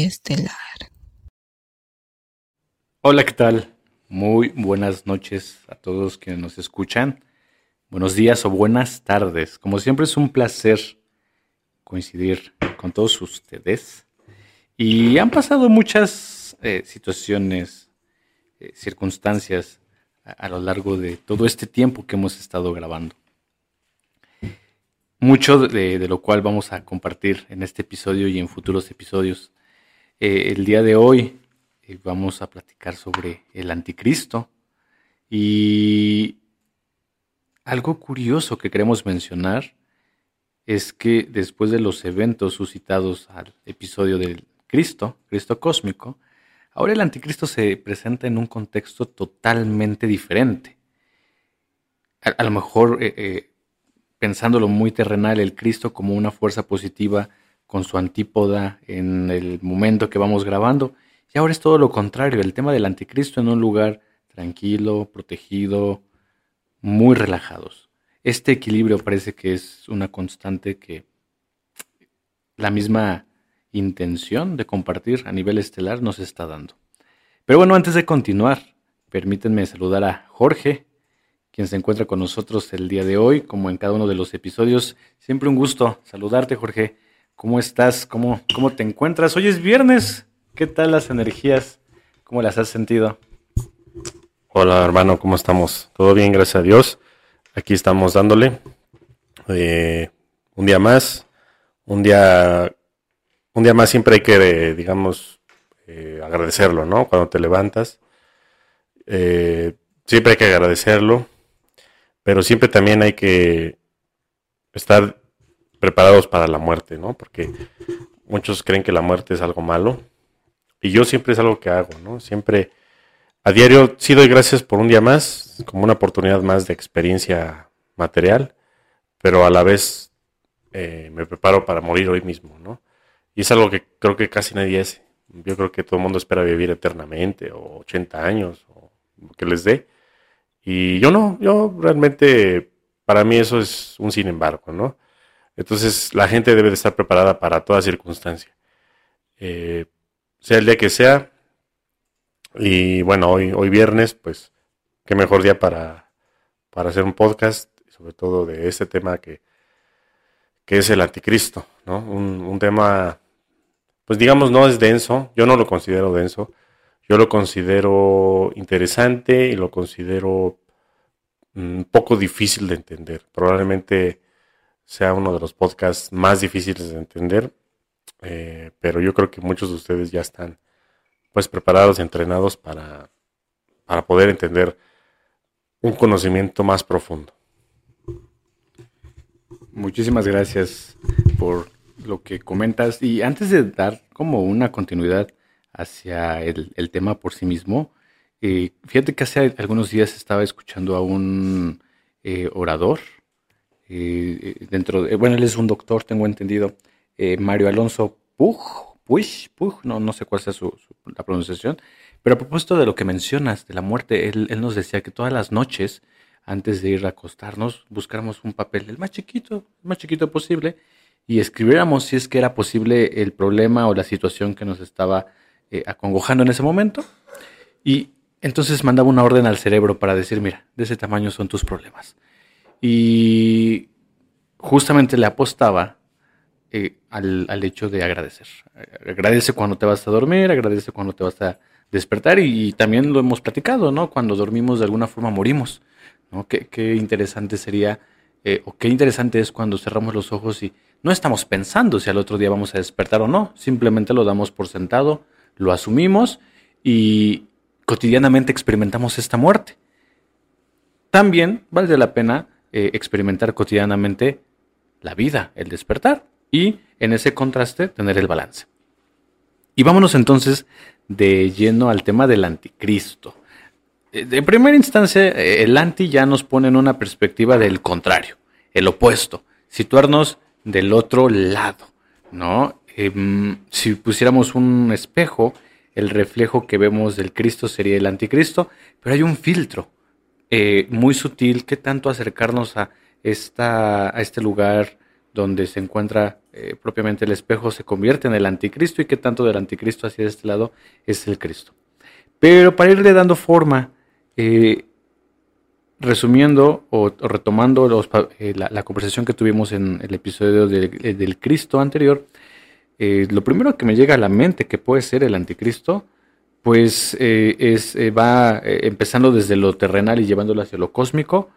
Estelar. Hola, ¿qué tal? Muy buenas noches a todos quienes nos escuchan. Buenos días o buenas tardes. Como siempre es un placer coincidir con todos ustedes. Y han pasado muchas eh, situaciones, eh, circunstancias a, lo largo de todo este tiempo que hemos estado grabando. Mucho de, lo cual vamos a compartir en este episodio y en futuros episodios. Eh, el día de hoy vamos a platicar sobre el anticristo y algo curioso que queremos mencionar es que después de los eventos suscitados al episodio del Cristo, Cristo cósmico, ahora el anticristo se presenta en un contexto totalmente diferente. A, lo mejor, eh, eh, pensándolo muy terrenal, el Cristo como una fuerza positiva con su antípoda en el momento que vamos grabando, y ahora es todo lo contrario, el tema del anticristo en un lugar tranquilo, protegido, muy relajados. Este equilibrio parece que es una constante que la misma intención de compartir a nivel estelar nos está dando. Pero bueno, antes de continuar, permítanme saludar a Jorge, quien se encuentra con nosotros el día de hoy, como en cada uno de los episodios. Siempre un gusto saludarte, Jorge. ¿Cómo estás? ¿Cómo, cómo te encuentras? Hoy es viernes. ¿Qué tal las energías? ¿Cómo las has sentido? Hola hermano, ¿cómo estamos? ¿Todo bien? Gracias a Dios. Aquí estamos dándole eh, un día más, un día, un día más siempre hay que, digamos, eh, agradecerlo, ¿no? Cuando te levantas, eh, siempre hay que agradecerlo, pero siempre también hay que estar preparados para la muerte, ¿no? Porque muchos creen que la muerte es algo malo y yo siempre es algo que hago, ¿no? Siempre a diario sí doy gracias por un día más, como una oportunidad más de experiencia material, pero a la vez eh, me preparo para morir hoy mismo, ¿no? Y es algo que creo que casi nadie hace. Yo creo que todo el mundo espera vivir eternamente o 80 años o que les dé. Y yo no, yo realmente, para mí eso es un sin embargo, ¿no? Entonces la gente debe de estar preparada para toda circunstancia. Eh, sea el día que sea, y bueno, hoy, hoy viernes, pues qué mejor día para, para hacer un podcast, sobre todo de este tema que, que es el anticristo, ¿no? Un, tema, pues digamos, no es denso, yo no lo considero denso, yo lo considero interesante y lo considero un mm, poco difícil de entender. Probablemente sea uno de los podcasts más difíciles de entender, eh, pero yo creo que muchos de ustedes ya están pues preparados entrenados para, para poder entender un conocimiento más profundo. Muchísimas gracias por lo que comentas. Y antes de dar como una continuidad hacia el, tema por sí mismo, eh, fíjate que hace algunos días estaba escuchando a un eh, orador, eh, dentro de, bueno, él es un doctor, tengo entendido, Mario Alonso Puj, Puig, no, no sé cuál sea su, la pronunciación, pero a propósito de lo que mencionas de la muerte, él, nos decía que todas las noches, antes de ir a acostarnos, buscáramos un papel, el más chiquito, el más chiquito posible, y escribiéramos si es que era posible el problema o la situación que nos estaba eh, acongojando en ese momento. Y entonces mandaba una orden al cerebro para decir, mira, de ese tamaño son tus problemas. Y justamente le apostaba eh, al, hecho de agradecer. Agradece cuando te vas a dormir, agradece cuando te vas a despertar y, también lo hemos platicado, ¿no? Cuando dormimos de alguna forma morimos, ¿no? Qué, interesante sería, eh, o qué interesante es cuando cerramos los ojos y no estamos pensando si al otro día vamos a despertar o no, simplemente lo damos por sentado, lo asumimos y cotidianamente experimentamos esta muerte. También vale la pena eh, experimentar cotidianamente la vida, el despertar y en ese contraste tener el balance. Y vámonos entonces de lleno al tema del anticristo. Eh, de primera instancia, eh, el anti ya nos pone en una perspectiva del contrario, el opuesto, situarnos del otro lado, ¿no? Em, si pusiéramos un espejo, el reflejo que vemos del Cristo sería el anticristo, pero hay un filtro eh, muy sutil que tanto acercarnos a, esta, a este lugar donde se encuentra eh, propiamente el espejo, se convierte en el anticristo y que tanto del anticristo hacia este lado es el Cristo. Pero para irle dando forma, eh, resumiendo o, retomando eh, la, conversación que tuvimos en el episodio del Cristo anterior, lo primero que me llega a la mente que puede ser el anticristo, pues es, va empezando desde lo terrenal y llevándolo hacia lo cósmico,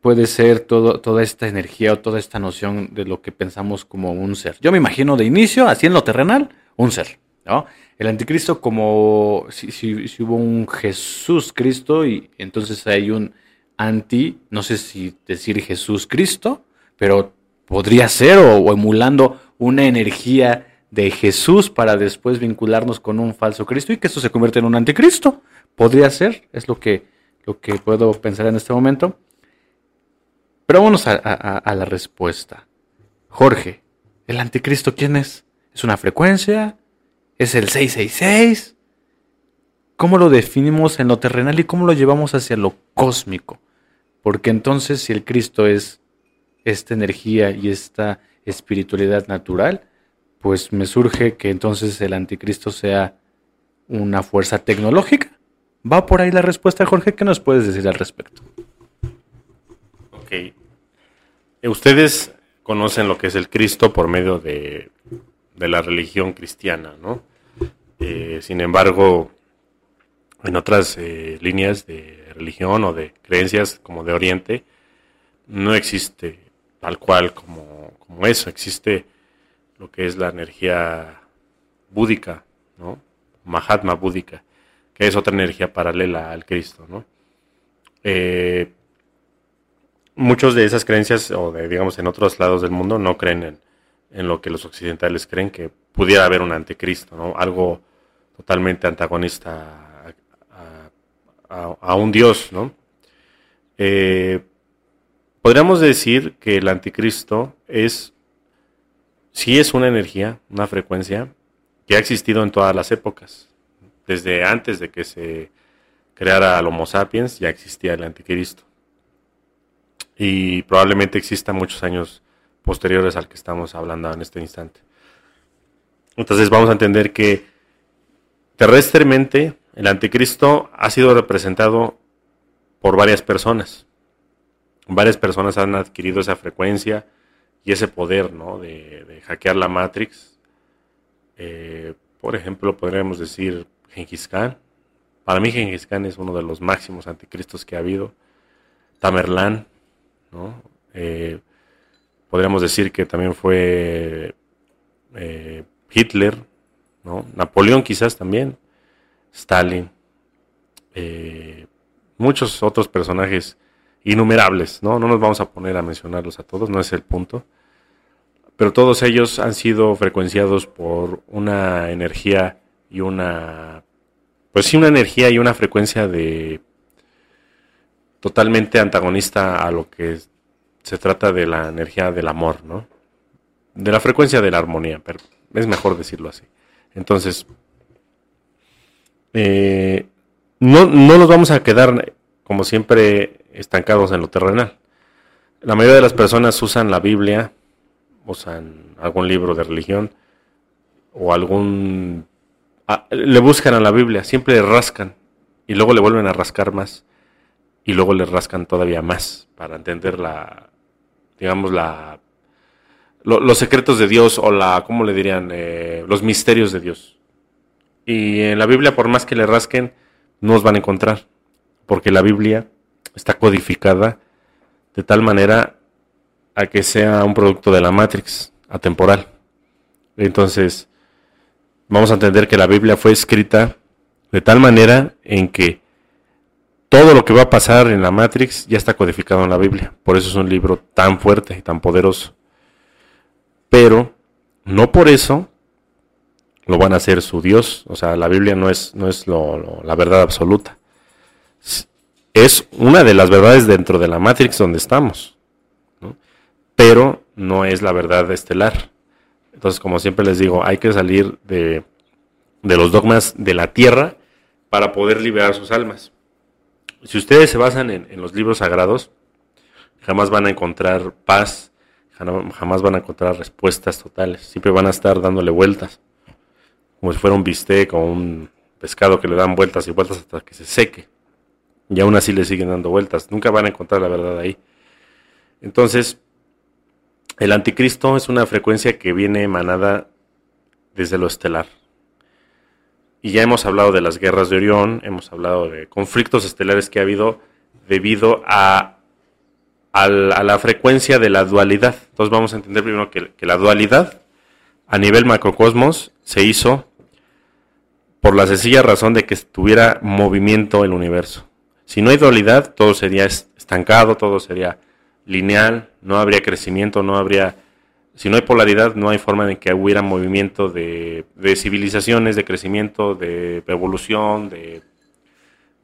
puede ser todo, toda esta energía o toda esta noción de lo que pensamos como un ser. Yo me imagino de inicio, así en lo terrenal, un ser. ¿no? El anticristo como si, si, hubo un Jesús Cristo y entonces hay un anti, no sé si decir Jesús Cristo, pero podría ser o, emulando una energía de Jesús para después vincularnos con un falso Cristo y que eso se convierte en un anticristo. Podría ser, es lo que, lo que puedo pensar en este momento. Pero vámonos a, la respuesta. Jorge, ¿el anticristo quién es? ¿Es una frecuencia? ¿Es el 666? ¿Cómo lo definimos en lo terrenal y cómo lo llevamos hacia lo cósmico? Porque entonces si el Cristo es esta energía y esta espiritualidad natural, pues me surge que entonces el anticristo sea una fuerza tecnológica. ¿Va por ahí la respuesta, Jorge? ¿Qué nos puedes decir al respecto? Eh, ustedes conocen lo que es el Cristo por medio de, la religión cristiana, ¿no? Eh, sin embargo, en otras eh, líneas de religión o de creencias como de Oriente, no existe tal cual como, como eso, existe lo que es la energía búdica, ¿no? Mahatma búdica, que es otra energía paralela al Cristo, ¿no? muchos de esas creencias, o de, digamos en otros lados del mundo, no creen en, lo que los occidentales creen, que pudiera haber un anticristo, ¿no? algo totalmente antagonista a, un dios. ¿no? Eh, podríamos decir que el anticristo es, sí es una energía, una frecuencia, que ha existido en todas las épocas. Desde antes de que se creara el Homo sapiens ya existía el anticristo y probablemente exista muchos años posteriores al que estamos hablando en este instante. Entonces vamos a entender que terrestremente el anticristo ha sido representado por varias personas. Varias personas han adquirido esa frecuencia y ese poder ¿no? de, hackear la Matrix. Eh, por ejemplo, podríamos decir Genghis Khan. Para mí Genghis Khan es uno de los máximos anticristos que ha habido. Tamerlán, eh, podríamos decir que también fue eh, Hitler, ¿no? Napoleón quizás también, Stalin, eh, muchos otros personajes innumerables, ¿no? No nos vamos a poner a mencionarlos a todos, no es el punto. Pero todos ellos han sido frecuenciados por una energía y una, pues sí, una energía y una frecuencia de totalmente antagonista a lo que se trata de la energía del amor, ¿no? De la frecuencia de la armonía, pero es mejor decirlo así. Entonces, eh, no, no nos vamos a quedar, como siempre, estancados en lo terrenal. La mayoría de las personas usan la Biblia, usan algún libro de religión o algún... le buscan a la Biblia, siempre le rascan y luego le vuelven a rascar más y luego le rascan todavía más para entender la, digamos, la, los secretos de Dios o la, ¿cómo le dirían? Eh, los misterios de Dios. Y en la Biblia, por más que le rasquen, no os van a encontrar, porque la Biblia está codificada de tal manera a que sea un producto de la Matrix, atemporal. Entonces, vamos a entender que la Biblia fue escrita de tal manera en que todo lo que va a pasar en la Matrix ya está codificado en la Biblia. Por eso es un libro tan fuerte y tan poderoso. Pero no por eso lo van a hacer su Dios. O sea, la Biblia no es, no es la verdad absoluta. Es una de las verdades dentro de la Matrix donde estamos. Pero no es la verdad estelar. Entonces, como siempre les digo, hay que salir de, de los dogmas de la tierra para poder liberar sus almas si ustedes se basan en, los libros sagrados, jamás van a encontrar paz, jamás van a encontrar respuestas totales, siempre van a estar dándole vueltas, como si fuera un bistec o un pescado que le dan vueltas y vueltas hasta que se seque, y aún así le siguen dando vueltas, nunca van a encontrar la verdad ahí. Entonces, el anticristo es una frecuencia que viene emanada desde lo estelar. Y ya hemos hablado de las guerras de Orión, hemos hablado de conflictos estelares que ha habido debido a, a, la frecuencia de la dualidad. Entonces vamos a entender primero que, que la dualidad a nivel macrocosmos se hizo por la sencilla razón de que tuviera movimiento el universo. Si no hay dualidad, todo sería estancado, todo sería lineal, no habría crecimiento, no habría si no hay polaridad, no hay forma de que hubiera movimiento de, civilizaciones, de crecimiento, de evolución, de,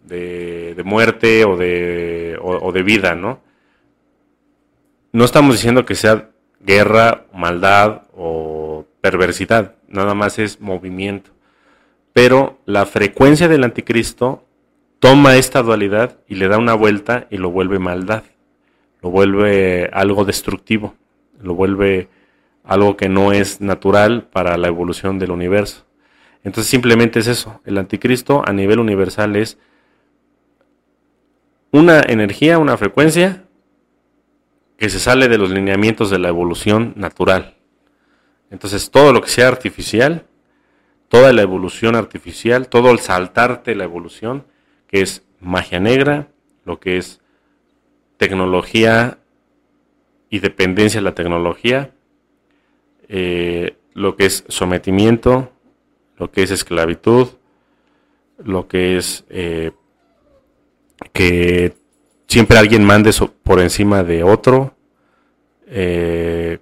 de, muerte o de, o, de vida, ¿no? No estamos diciendo que sea guerra, maldad o perversidad, nada más es movimiento. Pero la frecuencia del anticristo toma esta dualidad y le da una vuelta y lo vuelve maldad, lo vuelve algo destructivo, lo vuelve algo que no es natural para la evolución del universo. Entonces simplemente es eso, el anticristo a nivel universal es una energía, una frecuencia que se sale de los lineamientos de la evolución natural. Entonces todo lo que sea artificial, toda la evolución artificial, todo el saltarte la evolución, que es magia negra, lo que es tecnología y dependencia de la tecnología, eh, lo que es sometimiento, lo que es esclavitud, lo que es eh, que siempre alguien mande por encima de otro. Eh,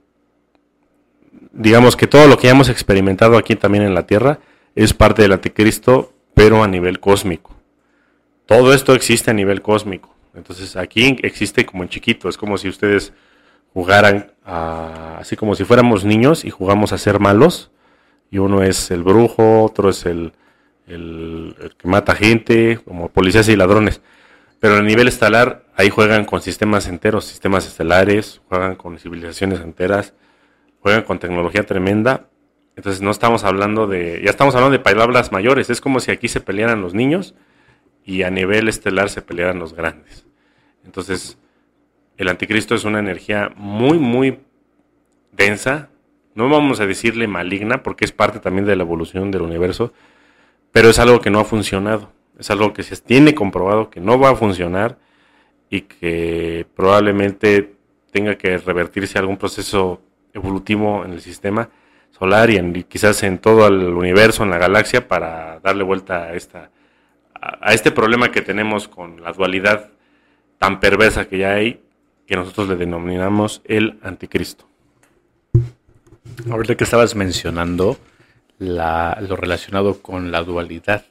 digamos que todo lo que hemos experimentado aquí también en la Tierra es parte del anticristo, pero a nivel cósmico. Todo esto existe a nivel cósmico. Entonces aquí existe como en chiquito, es como si ustedes jugaran así como si fuéramos niños y jugamos a ser malos. Y uno es el brujo, otro es el, que mata gente, como policías y ladrones. Pero a nivel estelar, ahí juegan con sistemas enteros, sistemas estelares, juegan con civilizaciones enteras, juegan con tecnología tremenda. Entonces no estamos hablando de, ya estamos hablando de palabras mayores. Es como si aquí se pelearan los niños y a nivel estelar se pelearan los grandes. Entonces, el anticristo es una energía muy, muy densa. No vamos a decirle maligna porque es parte también de la evolución del universo, pero es algo que no ha funcionado. Es algo que se tiene comprobado que no va a funcionar y que probablemente tenga que revertirse algún proceso evolutivo en el sistema solar y, en, quizás en todo el universo, en la galaxia, para darle vuelta a, esta, a este problema que tenemos con la dualidad tan perversa que ya hay que nosotros le denominamos el anticristo. Ahorita que estabas mencionando lo relacionado con la dualidad,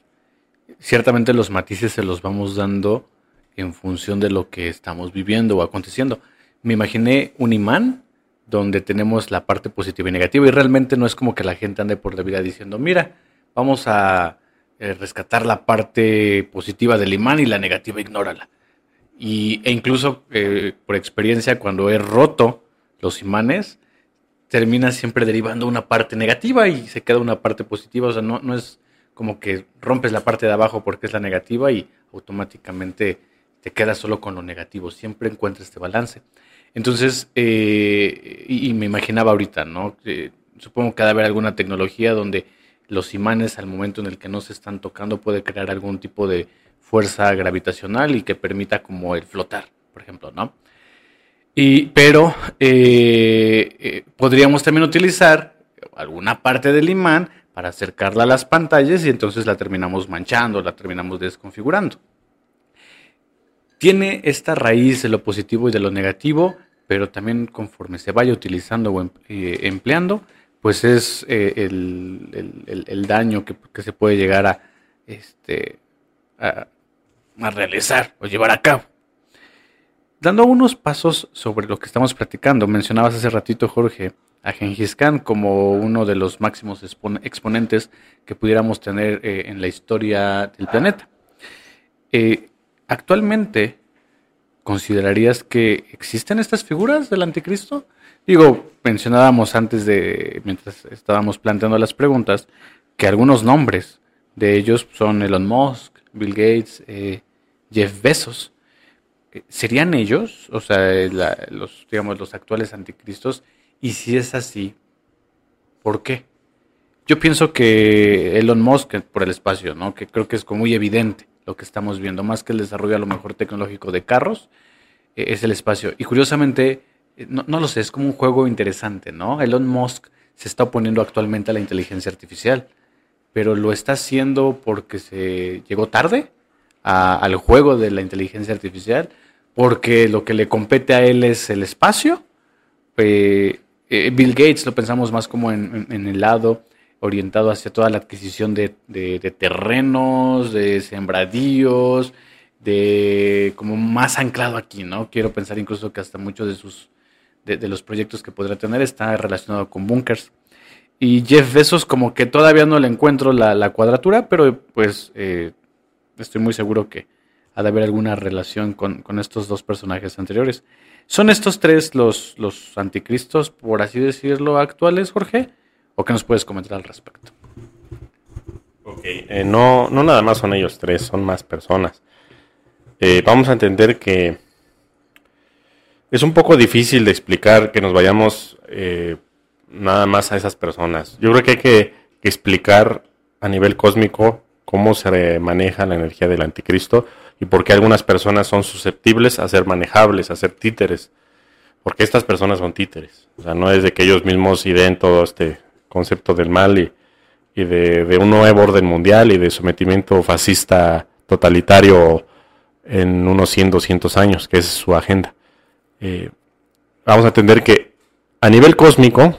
ciertamente los matices se los vamos dando en función de lo que estamos viviendo o aconteciendo. Me imaginé un imán donde tenemos la parte positiva y negativa y realmente no es como que la gente ande por la vida diciendo, mira, vamos a eh, rescatar la parte positiva del imán y la negativa ignórala. Y, e incluso eh, por experiencia, cuando he roto los imanes, termina siempre derivando una parte negativa y se queda una parte positiva. O sea, no, no es como que rompes la parte de abajo porque es la negativa y automáticamente te quedas solo con lo negativo. Siempre encuentras este balance. Entonces, eh, y, me imaginaba ahorita, ¿no? supongo que debe haber alguna tecnología donde los imanes al momento en el que no se están tocando puede crear algún tipo de fuerza gravitacional y que permita como el flotar, por ejemplo, ¿no? Y, pero eh, eh, podríamos también utilizar alguna parte del imán para acercarla a las pantallas y entonces la terminamos manchando, la terminamos desconfigurando. Tiene esta raíz de lo positivo y de lo negativo, pero también conforme se vaya utilizando o em, eh, empleando, pues es el, daño que, que, se puede llegar a, este, a, a realizar o llevar a cabo. Dando unos pasos sobre lo que estamos platicando, mencionabas hace ratito, Jorge, a Gengis Khan como uno de los máximos exponentes que pudiéramos tener eh, en la historia del planeta. Eh, actualmente, ¿considerarías que existen estas figuras del anticristo? Digo, mencionábamos antes de, mientras estábamos planteando las preguntas, que algunos nombres de ellos son Elon Musk, Bill Gates, eh, Jeff Bezos. Eh, ¿Serían ellos, o sea, los, digamos, los actuales anticristos? Y si es así, ¿por qué? Yo pienso que Elon Musk por el espacio, ¿no? Que creo que es como muy evidente lo que estamos viendo, más que el desarrollo a lo mejor tecnológico de carros, eh, es el espacio. Y curiosamente, eh, no, no, lo sé, es como un juego interesante, ¿no? Elon Musk se está oponiendo actualmente a la inteligencia artificial, pero lo está haciendo porque se llegó tarde al juego de la inteligencia artificial, porque lo que le compete a él es el espacio. Eh, Bill Gates lo pensamos más como en, en el lado orientado hacia toda la adquisición de, terrenos, de sembradíos, de como más anclado aquí, ¿no? Quiero pensar incluso que hasta muchos de sus de, los proyectos que podrá tener está relacionado con bunkers. Y Jeff Bezos como que todavía no le encuentro la, cuadratura, pero pues eh, estoy muy seguro que ha de haber alguna relación con, estos dos personajes anteriores. ¿Son estos tres los, los anticristos, por así decirlo, actuales, Jorge? ¿O qué nos puedes comentar al respecto? Eh, no, no nada más son ellos tres, son más personas. Eh, vamos a entender que es un poco difícil de explicar que nos vayamos eh, nada más a esas personas. Yo creo que hay que, explicar a nivel cósmico cómo se maneja la energía del anticristo y por qué algunas personas son susceptibles a ser manejables, a ser títeres. Porque estas personas son títeres. O sea, no es de que ellos mismos ideen todo este concepto del mal y, de, un nuevo orden mundial y de sometimiento fascista totalitario en unos 100, 200 años, que es su agenda. Eh, vamos a entender que a nivel cósmico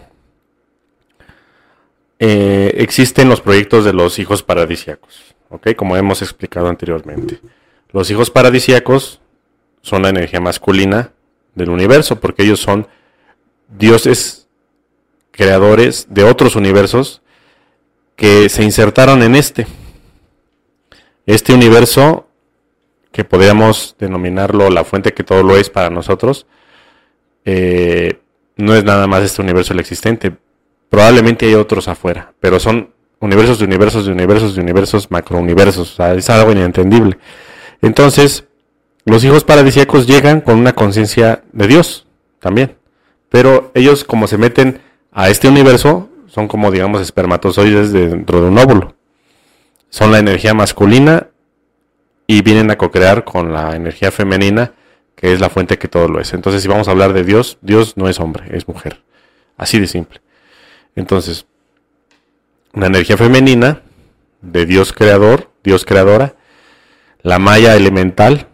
eh, existen los proyectos de los hijos paradisiacos, ¿ok? Como hemos explicado anteriormente. Los hijos paradisiacos son la energía masculina del universo, porque ellos son dioses creadores de otros universos que se insertaron en este. Este universo, que podríamos denominarlo la fuente que todo lo es para nosotros, eh, no es nada más este universo el existente. Probablemente hay otros afuera, pero son universos de universos de universos de universos, macrouniversos. O es algo inentendible. Entonces, los hijos paradisíacos llegan con una conciencia de Dios también. Pero ellos, como se meten a este universo son como, digamos, espermatozoides dentro de un óvulo. Son la energía masculina y vienen a co-crear con la energía femenina, que es la fuente que todo lo es. Entonces, si vamos a hablar de Dios, Dios no es hombre, es mujer. Así de simple. Entonces, la energía femenina de Dios creador, Dios creadora, la maya elemental,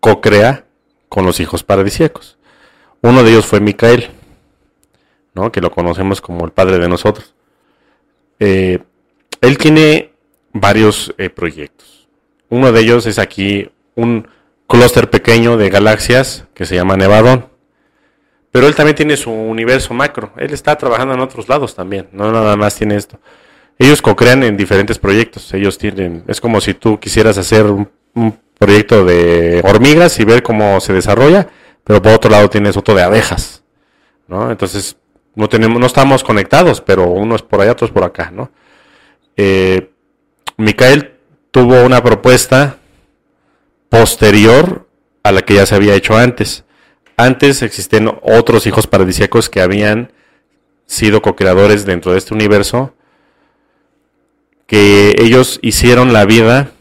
co-crea con los hijos paradisíacos. Uno de ellos fue Micael que lo conocemos como el padre de nosotros. Eh, él tiene varios eh, proyectos. Uno de ellos es aquí un clúster pequeño de galaxias que se llama Nevadón. Pero él también tiene su universo macro. Él está trabajando en otros lados también. No nada más tiene esto. Ellos co-crean en diferentes proyectos. Ellos tienen. Es como si tú quisieras hacer un, proyecto de hormigas y ver cómo se desarrolla. Pero por otro lado tienes otro de abejas. ¿no? Entonces no tenemos, no estamos conectados, pero uno es por allá, otro es por acá, ¿no? Eh, tuvo una propuesta posterior a la que ya se había hecho antes. Antes existen otros hijos paradisíacos que habían sido co-creadores dentro de este universo, que ellos hicieron la vida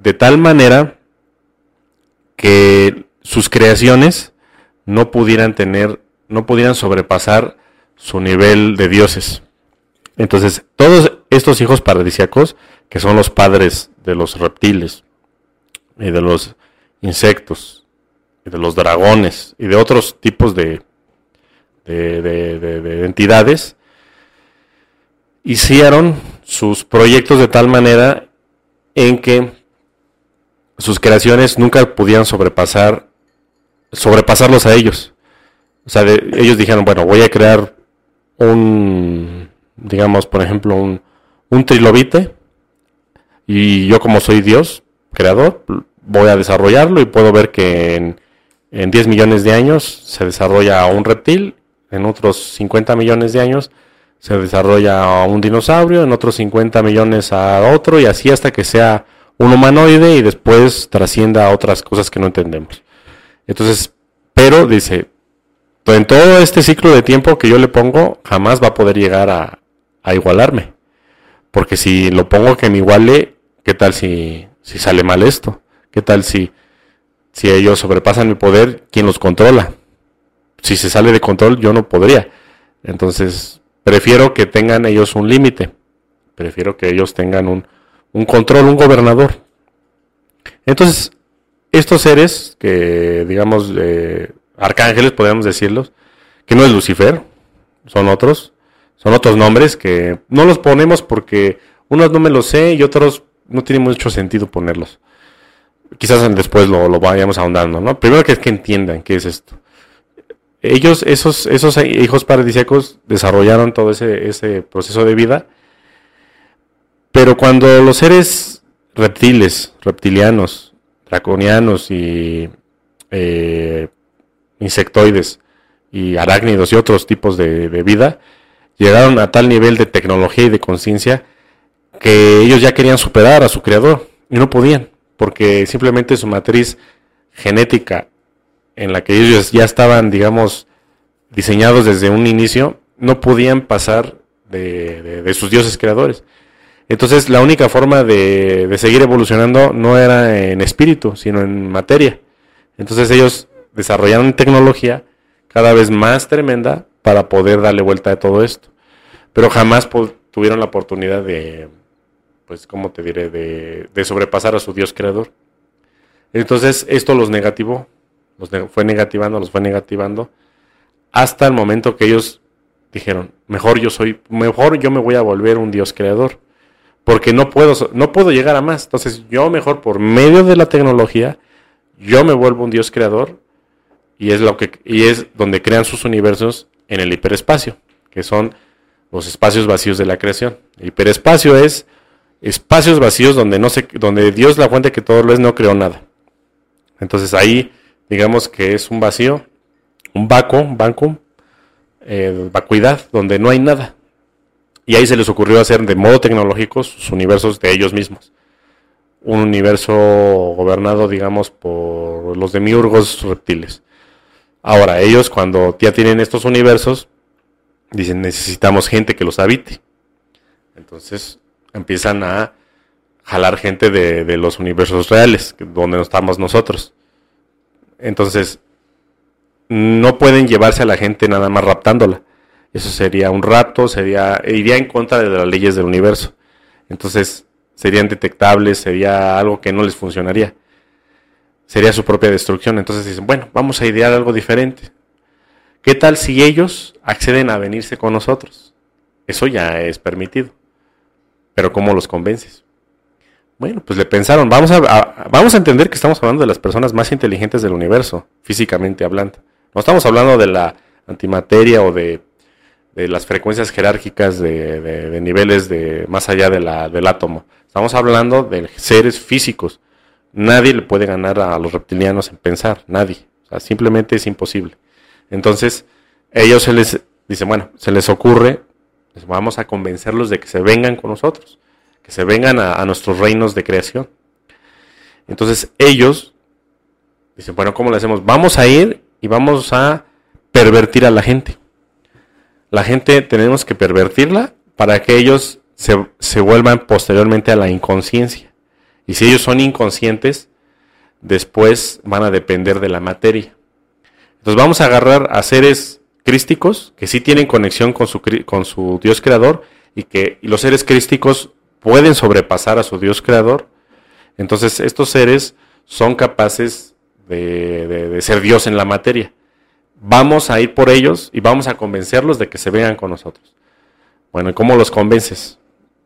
de tal manera que sus creaciones no pudieran tener no pudieran sobrepasar su nivel de dioses. Entonces, todos estos hijos paradisiacos, que son los padres de los reptiles y de los insectos, y de los dragones y de otros tipos de, de, entidades, hicieron sus proyectos de tal manera en que sus creaciones nunca pudieran sobrepasar sobrepasarlos a ellos. O sea, ellos dijeron, bueno, voy a crear un, digamos, por ejemplo, un, un trilobite. Y yo como soy Dios, creador, voy a desarrollarlo y puedo ver que en, en 10 millones de años se desarrolla un reptil, en otros 50 millones de años se desarrolla un dinosaurio, en otros 50 millones a otro y así hasta que sea un humanoide y después trascienda a otras cosas que no entendemos. Entonces, pero dice, en todo este ciclo de tiempo que yo le pongo, jamás va a poder llegar a, igualarme. Porque si lo pongo que me iguale, ¿qué tal si, si sale mal esto? ¿Qué tal si, si ellos sobrepasan mi poder? ¿Quién los controla? Si se sale de control, yo no podría. Entonces, prefiero que tengan ellos un límite. Prefiero que ellos tengan un, un control, un gobernador. Entonces, estos seres que, digamos, eh, arcángeles, podríamos decirlos, que no es Lucifer, son otros, son otros nombres que no los ponemos porque unos no me los sé y otros no tiene mucho sentido ponerlos. Quizás después lo, lo vayamos ahondando, ¿no? Primero que es que entiendan qué es esto. Ellos, esos, esos hijos paradisíacos desarrollaron todo ese, ese proceso de vida, pero cuando los seres reptiles, reptilianos, draconianos y eh, insectoides y arácnidos y otros tipos de, vida llegaron a tal nivel de tecnología y de conciencia que ellos ya querían superar a su creador y no podían, porque simplemente su matriz genética en la que ellos ya estaban, digamos, diseñados desde un inicio, no podían pasar de, sus dioses creadores. Entonces la única forma de, de, seguir evolucionando no era en espíritu, sino en materia. Entonces ellos desarrollaron tecnología cada vez más tremenda para poder darle vuelta a todo esto. Pero jamás tuvieron la oportunidad de, pues, ¿cómo te diré?, de, sobrepasar a su Dios creador. Entonces, esto los negativó, los fue negativando, los fue negativando, hasta el momento que ellos dijeron, mejor yo soy, mejor yo me voy a volver un Dios creador, porque no puedo, no puedo llegar a más. Entonces, yo mejor por medio de la tecnología, yo me vuelvo un Dios creador y es lo que y es donde crean sus universos en el hiperespacio, que son los espacios vacíos de la creación. El hiperespacio es espacios vacíos donde no se donde Dios la fuente que todo lo es no creó nada. Entonces ahí digamos que es un vacío, un vacuum, un vacuum, eh, vacuidad donde no hay nada. Y ahí se les ocurrió hacer de modo tecnológico sus universos de ellos mismos. Un universo gobernado, digamos, por los demiurgos reptiles. Ahora, ellos cuando ya tienen estos universos, dicen necesitamos gente que los habite. Entonces empiezan a jalar gente de, los universos reales, donde no estamos nosotros. Entonces, no pueden llevarse a la gente nada más raptándola. Eso sería un rato, sería, iría en contra de las leyes del universo. Entonces, serían detectables, sería algo que no les funcionaría sería su propia destrucción. Entonces dicen, bueno, vamos a idear algo diferente. ¿Qué tal si ellos acceden a venirse con nosotros? Eso ya es permitido. Pero ¿cómo los convences? Bueno, pues le pensaron, vamos a, vamos a entender que estamos hablando de las personas más inteligentes del universo, físicamente hablando. No estamos hablando de la antimateria o de, las frecuencias jerárquicas de, niveles de más allá de del átomo. Estamos hablando de seres físicos Nadie le puede ganar a los reptilianos en pensar, nadie. O sea, simplemente es imposible. Entonces, ellos se les dicen, bueno, se les ocurre, pues vamos a convencerlos de que se vengan con nosotros, que se vengan a, nuestros reinos de creación. Entonces, ellos dicen, bueno, ¿cómo le hacemos? Vamos a ir y vamos a pervertir a la gente. La gente tenemos que pervertirla para que ellos se, se vuelvan posteriormente a la inconsciencia. Y si ellos son inconscientes, después van a depender de la materia. Entonces vamos a agarrar a seres crísticos que sí tienen conexión con su, con su Dios creador y que los seres crísticos pueden sobrepasar a su Dios creador. Entonces estos seres son capaces de, de ser Dios en la materia. Vamos a ir por ellos y vamos a convencerlos de que se vengan con nosotros. Bueno, ¿y cómo los convences?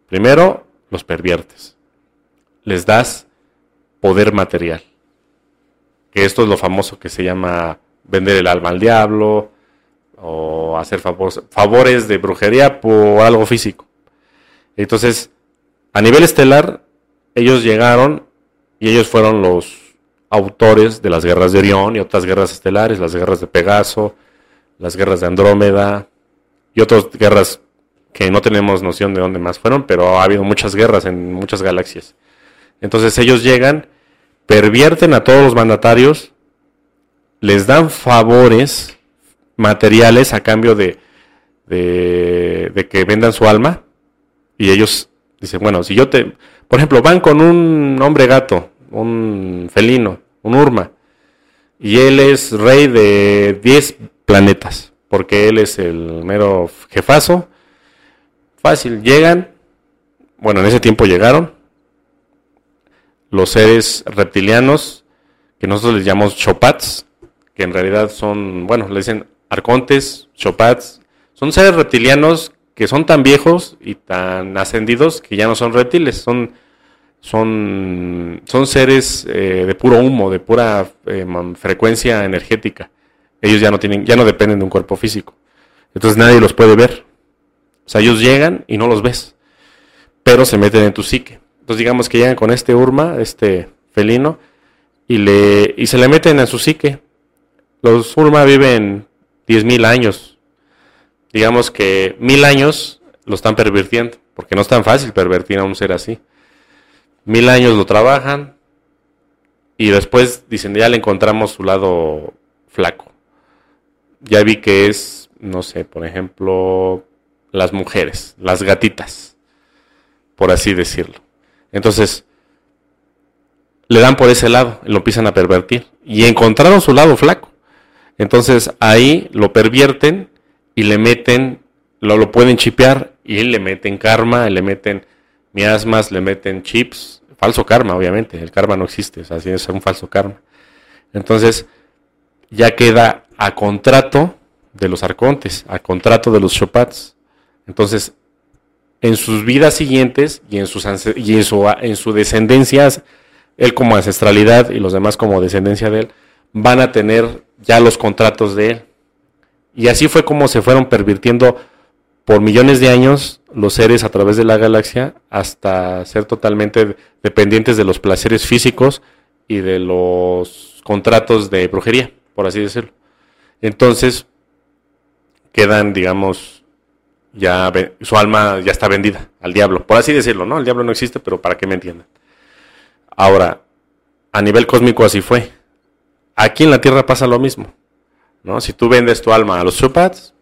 Primero, los perviertes les das poder material. Que esto es lo famoso que se llama vender el alma al diablo o hacer favores, de brujería por algo físico. Entonces, a nivel estelar, ellos llegaron y ellos fueron los, autores de las guerras de Orión y otras guerras estelares, las guerras de Pegaso, las guerras de Andrómeda y otras guerras que no tenemos noción de dónde más fueron, pero ha habido muchas guerras en muchas galaxias. Entonces ellos llegan, pervierten a todos los mandatarios, les dan favores materiales a cambio de, de, que vendan su alma, y ellos dicen, bueno, si yo te, por ejemplo, van con un hombre gato, un felino, un urma, y él es rey de 10 planetas, porque él es el mero jefazo. Fácil, llegan, bueno, en ese tiempo llegaron los seres reptilianos, que nosotros les llamamos chopats, que en realidad son, bueno, le dicen arcontes, chopats, son seres reptilianos que son tan viejos y tan ascendidos que ya no son reptiles, son son, son seres eh, de puro humo, de pura eh, frecuencia energética. Ellos ya no tienen, ya no dependen de un cuerpo físico. Entonces nadie los puede ver. O sea, ellos llegan y no los ves, pero se meten en tu psique. Entonces digamos que llegan con este urma, este felino, y, le, y se le meten en su psique. Los urma viven 10.000 años. Digamos que mil años lo están pervirtiendo, porque no es tan fácil pervertir a un ser así mil años lo trabajan y después dicen, ya le encontramos su lado flaco. Ya vi que es, no sé, por ejemplo, las mujeres, las gatitas, por así decirlo. Entonces, le dan por ese lado, lo empiezan a pervertir. Y encontraron su lado flaco. Entonces ahí lo pervierten y le meten, lo, lo pueden chipear y le meten karma, le meten miasmas, le meten chips, falso karma, obviamente, el karma no existe, así es un falso karma. Entonces, ya queda a contrato de los arcontes, a contrato de los chopats. Entonces, en sus vidas siguientes y en, sus, y en, su, en su descendencia, él como ancestralidad y los demás como descendencia de él, van a tener ya los contratos de él. Y así fue como se fueron pervirtiendo por millones de años los seres a través de la galaxia hasta ser totalmente dependientes de los placeres físicos y de los contratos de brujería, por así decirlo. Entonces, quedan, digamos, ya su alma ya está vendida al diablo, por así decirlo, ¿no? El diablo no existe, pero para que me entiendan. Ahora, a nivel cósmico así fue. Aquí en la Tierra pasa lo mismo, ¿no? Si tú vendes tu alma a los chupats,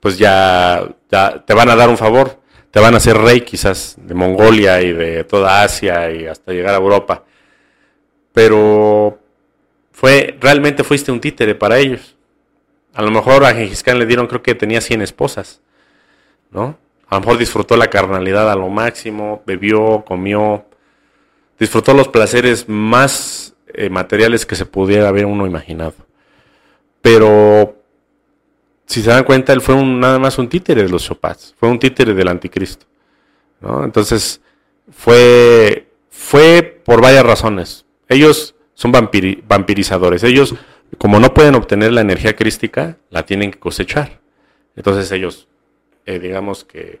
pues ya, te van a dar un favor, te van a hacer rey quizás de Mongolia y de toda Asia y hasta llegar a Europa. Pero fue, realmente fuiste un títere para ellos. A lo mejor a Gengis Khan le dieron, creo que tenía 100 esposas, ¿no? A lo mejor disfrutó la carnalidad a lo máximo, bebió, comió, disfrutó los placeres más eh, materiales que se pudiera haber uno imaginado. Pero si se dan cuenta, él fue un, nada más un títere de los Chopats, fue un títere del anticristo. Entonces, fue, fue por varias razones. Ellos son vampirizadores. Ellos, como no pueden obtener la energía crística, la tienen que cosechar. Entonces ellos, eh, digamos que,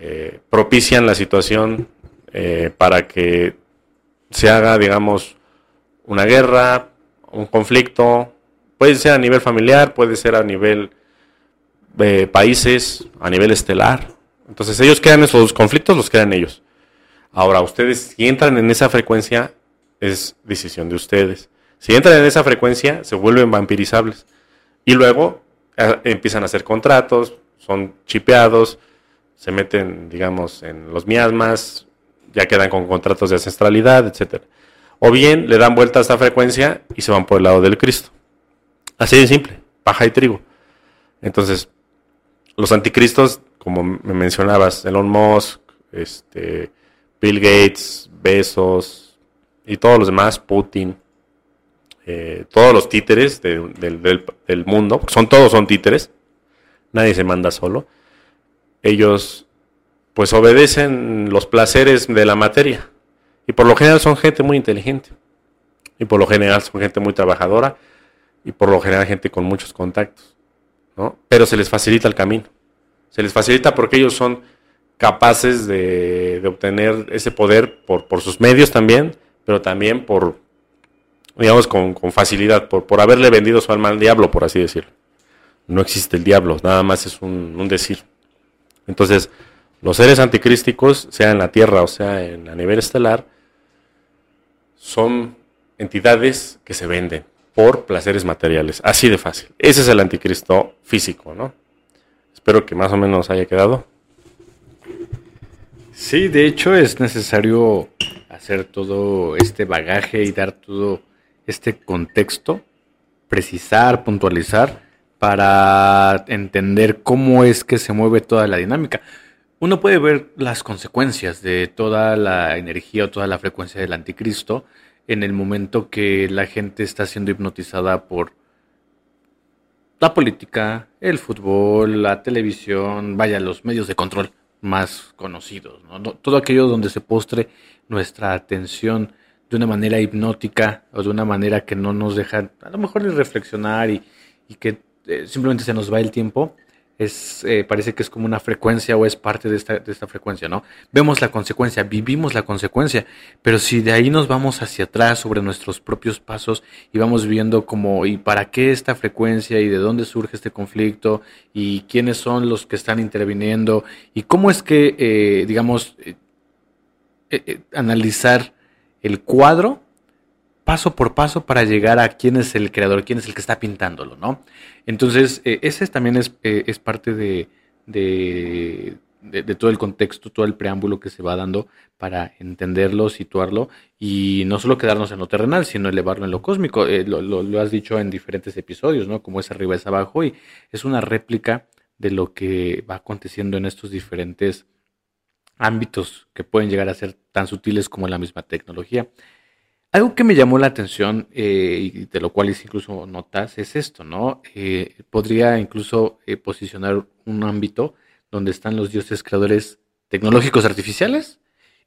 eh, propician la situación para que se haga, digamos, una guerra, un conflicto, Puede ser a nivel familiar, puede ser a nivel de países, a nivel estelar. Entonces ellos crean esos conflictos, los crean ellos. Ahora, ustedes si entran en esa frecuencia, es decisión de ustedes. Si entran en esa frecuencia, se vuelven vampirizables. Y luego eh, empiezan a hacer contratos, son chipeados, se meten, digamos, en los miasmas, ya quedan con contratos de ancestralidad, etc. O bien le dan vuelta a esta frecuencia y se van por el lado del Cristo. Así de simple, paja y trigo. Entonces, los anticristos, como me mencionabas, Elon Musk, este, Bill Gates, Besos y todos los demás, Putin, eh, todos los títeres del, mundo, son todos son títeres, nadie se manda solo. Ellos, pues, obedecen los placeres de la materia y por lo general son gente muy inteligente y por lo general son gente muy trabajadora y por lo general gente con muchos contactos, ¿no? Pero se les facilita el camino. Se les facilita porque ellos son capaces de, obtener ese poder por, por, sus medios también, pero también por, digamos, con, facilidad, por, por haberle vendido su alma al diablo, por así decirlo. No existe el diablo, nada más es un, decir. Entonces, los seres anticrísticos, sea en la Tierra o sea en, a nivel estelar, son entidades que se venden por placeres materiales, así de fácil. Ese es el anticristo físico, ¿no? Espero que más o menos haya quedado. Sí, de hecho es necesario hacer todo este bagaje y dar todo este contexto, precisar, puntualizar, para entender cómo es que se mueve toda la dinámica. Uno puede ver las consecuencias de toda la energía o toda la frecuencia del anticristo en el momento que la gente está siendo hipnotizada por la política, el fútbol, la televisión, vaya, los medios de control más conocidos. Todo aquello donde se postre nuestra atención de una manera hipnótica o de una manera que no nos deja a lo mejor reflexionar y, que eh, simplemente se nos va el tiempo, es, eh, parece que es como una frecuencia o es parte de esta, de esta frecuencia, ¿no? Vemos la consecuencia, vivimos la consecuencia, pero si de ahí nos vamos hacia atrás sobre nuestros propios pasos y vamos viendo como, ¿y para qué esta frecuencia? ¿Y de dónde surge este conflicto? ¿Y quiénes son los que están interviniendo? ¿Y cómo es que, eh, digamos, analizar el cuadro paso por paso para llegar a quién es el creador, quién es el que está pintándolo, ¿no? Entonces, eh, ese también es, eh, es parte de, de, todo el contexto, todo el preámbulo que se va dando para entenderlo, situarlo y no solo quedarnos en lo terrenal, sino elevarlo en lo cósmico. Eh, lo, lo, has dicho en diferentes episodios, ¿no? Como es arriba, es abajo y es una réplica de lo que va aconteciendo en estos diferentes ámbitos que pueden llegar a ser tan sutiles como la misma tecnología. Algo que me llamó la atención, eh, y de lo cual hice incluso notas, es esto, ¿no? Eh, podría incluso eh, posicionar un ámbito donde están los dioses creadores tecnológicos artificiales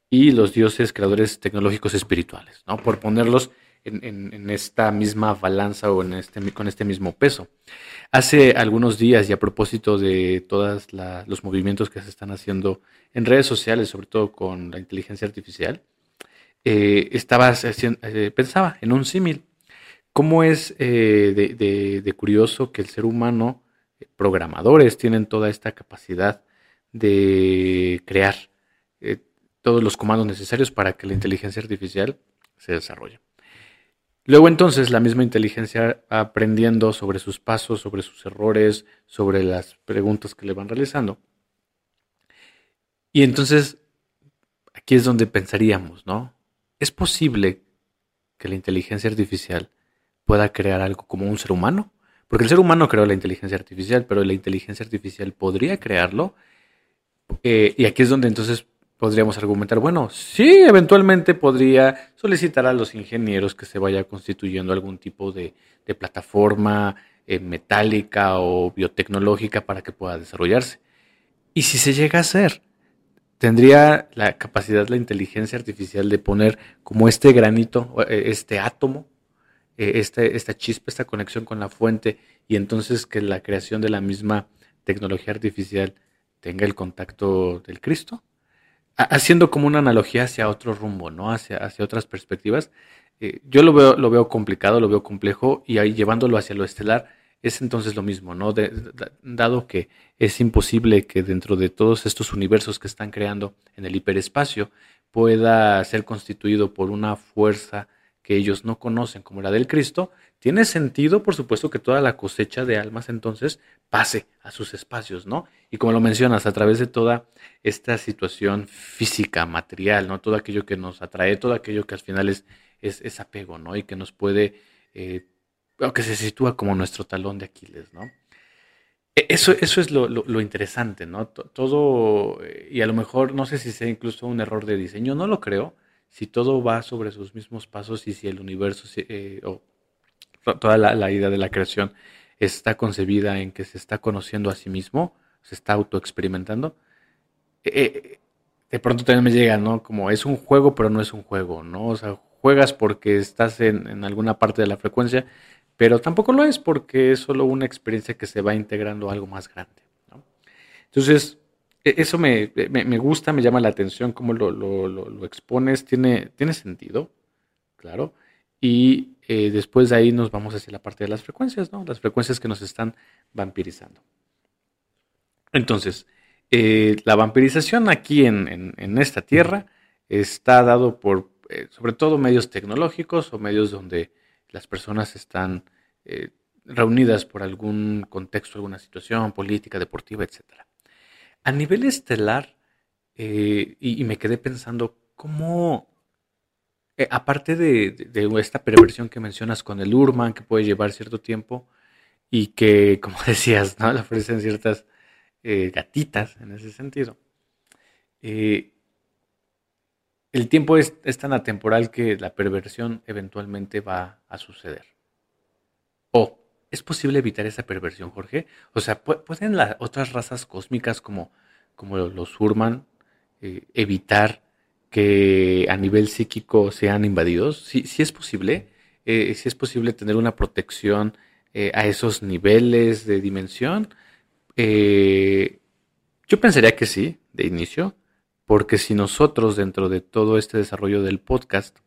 y los dioses creadores tecnológicos espirituales, ¿no? Por ponerlos en, esta misma balanza o en este, con este mismo peso. Hace algunos días y a propósito de todos los movimientos que se están haciendo en redes sociales, sobre todo con la inteligencia artificial, eh, estaba eh, pensaba en un símil. ¿Cómo es eh, de, curioso que el ser humano, programadores, tienen toda esta capacidad de crear todos los comandos necesarios para que la inteligencia artificial se desarrolle? Luego entonces la misma inteligencia aprendiendo sobre sus pasos, sobre sus errores, sobre las preguntas que le van realizando. Y entonces aquí es donde pensaríamos, ¿no? ¿Es posible que la inteligencia artificial pueda crear algo como un ser humano? Porque el ser humano creó la inteligencia artificial, pero la inteligencia artificial podría crearlo. Eh, y aquí es donde entonces podríamos argumentar, bueno, sí, eventualmente podría solicitar a los ingenieros que se vaya constituyendo algún tipo de, plataforma eh, metálica o biotecnológica para que pueda desarrollarse. Y si se llega a hacer, tendría la capacidad, la inteligencia artificial de poner como este granito, eh, este átomo, eh, este, esta chispa, esta conexión con la fuente, y entonces que la creación de la misma tecnología artificial tenga el contacto del Cristo haciendo como una analogía hacia otro rumbo, ¿no? Hacia, otras perspectivas. Eh, yo lo veo, lo veo complicado, lo veo complejo, y ahí llevándolo hacia lo estelar es entonces lo mismo, ¿no? dado que es imposible que dentro de todos estos universos que están creando en el hiperespacio pueda ser constituido por una fuerza que ellos no conocen como la del Cristo, tiene sentido, por supuesto, que toda la cosecha de almas entonces pase a sus espacios, ¿no? Y como lo mencionas, a través de toda esta situación física, material, ¿no? Todo aquello que nos atrae, todo aquello que al final es, es, apego, ¿no? Y que nos puede, eh, o que se sitúa como nuestro talón de Aquiles, ¿no? E, eso, eso es lo, lo, interesante, ¿no? Todo, eh, y a lo mejor, no sé si sea incluso un error de diseño, no lo creo, si todo va sobre sus mismos pasos y si el universo eh, o toda la, idea de la creación está concebida en que se está conociendo a sí mismo, se está autoexperimentando, eh, de pronto también me llega, ¿no? Como es un juego, pero no es un juego, ¿no? O sea, juegas porque estás en, en alguna parte de la frecuencia, pero tampoco lo es porque es solo una experiencia que se va integrando a algo más grande. Entonces, e, eso me, me, gusta, me llama la atención, cómo lo, lo, lo, expones, tiene, tiene sentido, claro. Y eh, después de ahí nos vamos hacia la parte de las frecuencias, ¿no? Las frecuencias que nos están vampirizando. Entonces, eh, la vampirización aquí en, esta tierra está dado por, eh, sobre todo, medios tecnológicos o medios donde las personas están reunidas por algún contexto, alguna situación política, deportiva, etc. A nivel estelar, y, me quedé pensando, ¿cómo eh, aparte de, esta perversión que mencionas con el Urman, que puede llevar cierto tiempo y que, como decías, ¿no? le ofrecen ciertas eh, gatitas en ese sentido. Eh, el tiempo es, tan atemporal que la perversión eventualmente va a suceder. ¿O es posible evitar esa perversión, Jorge? O sea, ¿pueden las otras razas cósmicas como, como los Urman evitar que a nivel psíquico sean invadidos? ¿Sí, es posible? Eh, ¿Sí es posible tener una protección eh, a esos niveles de dimensión? Eh, yo pensaría que sí, de inicio, porque si nosotros dentro de todo este desarrollo del podcast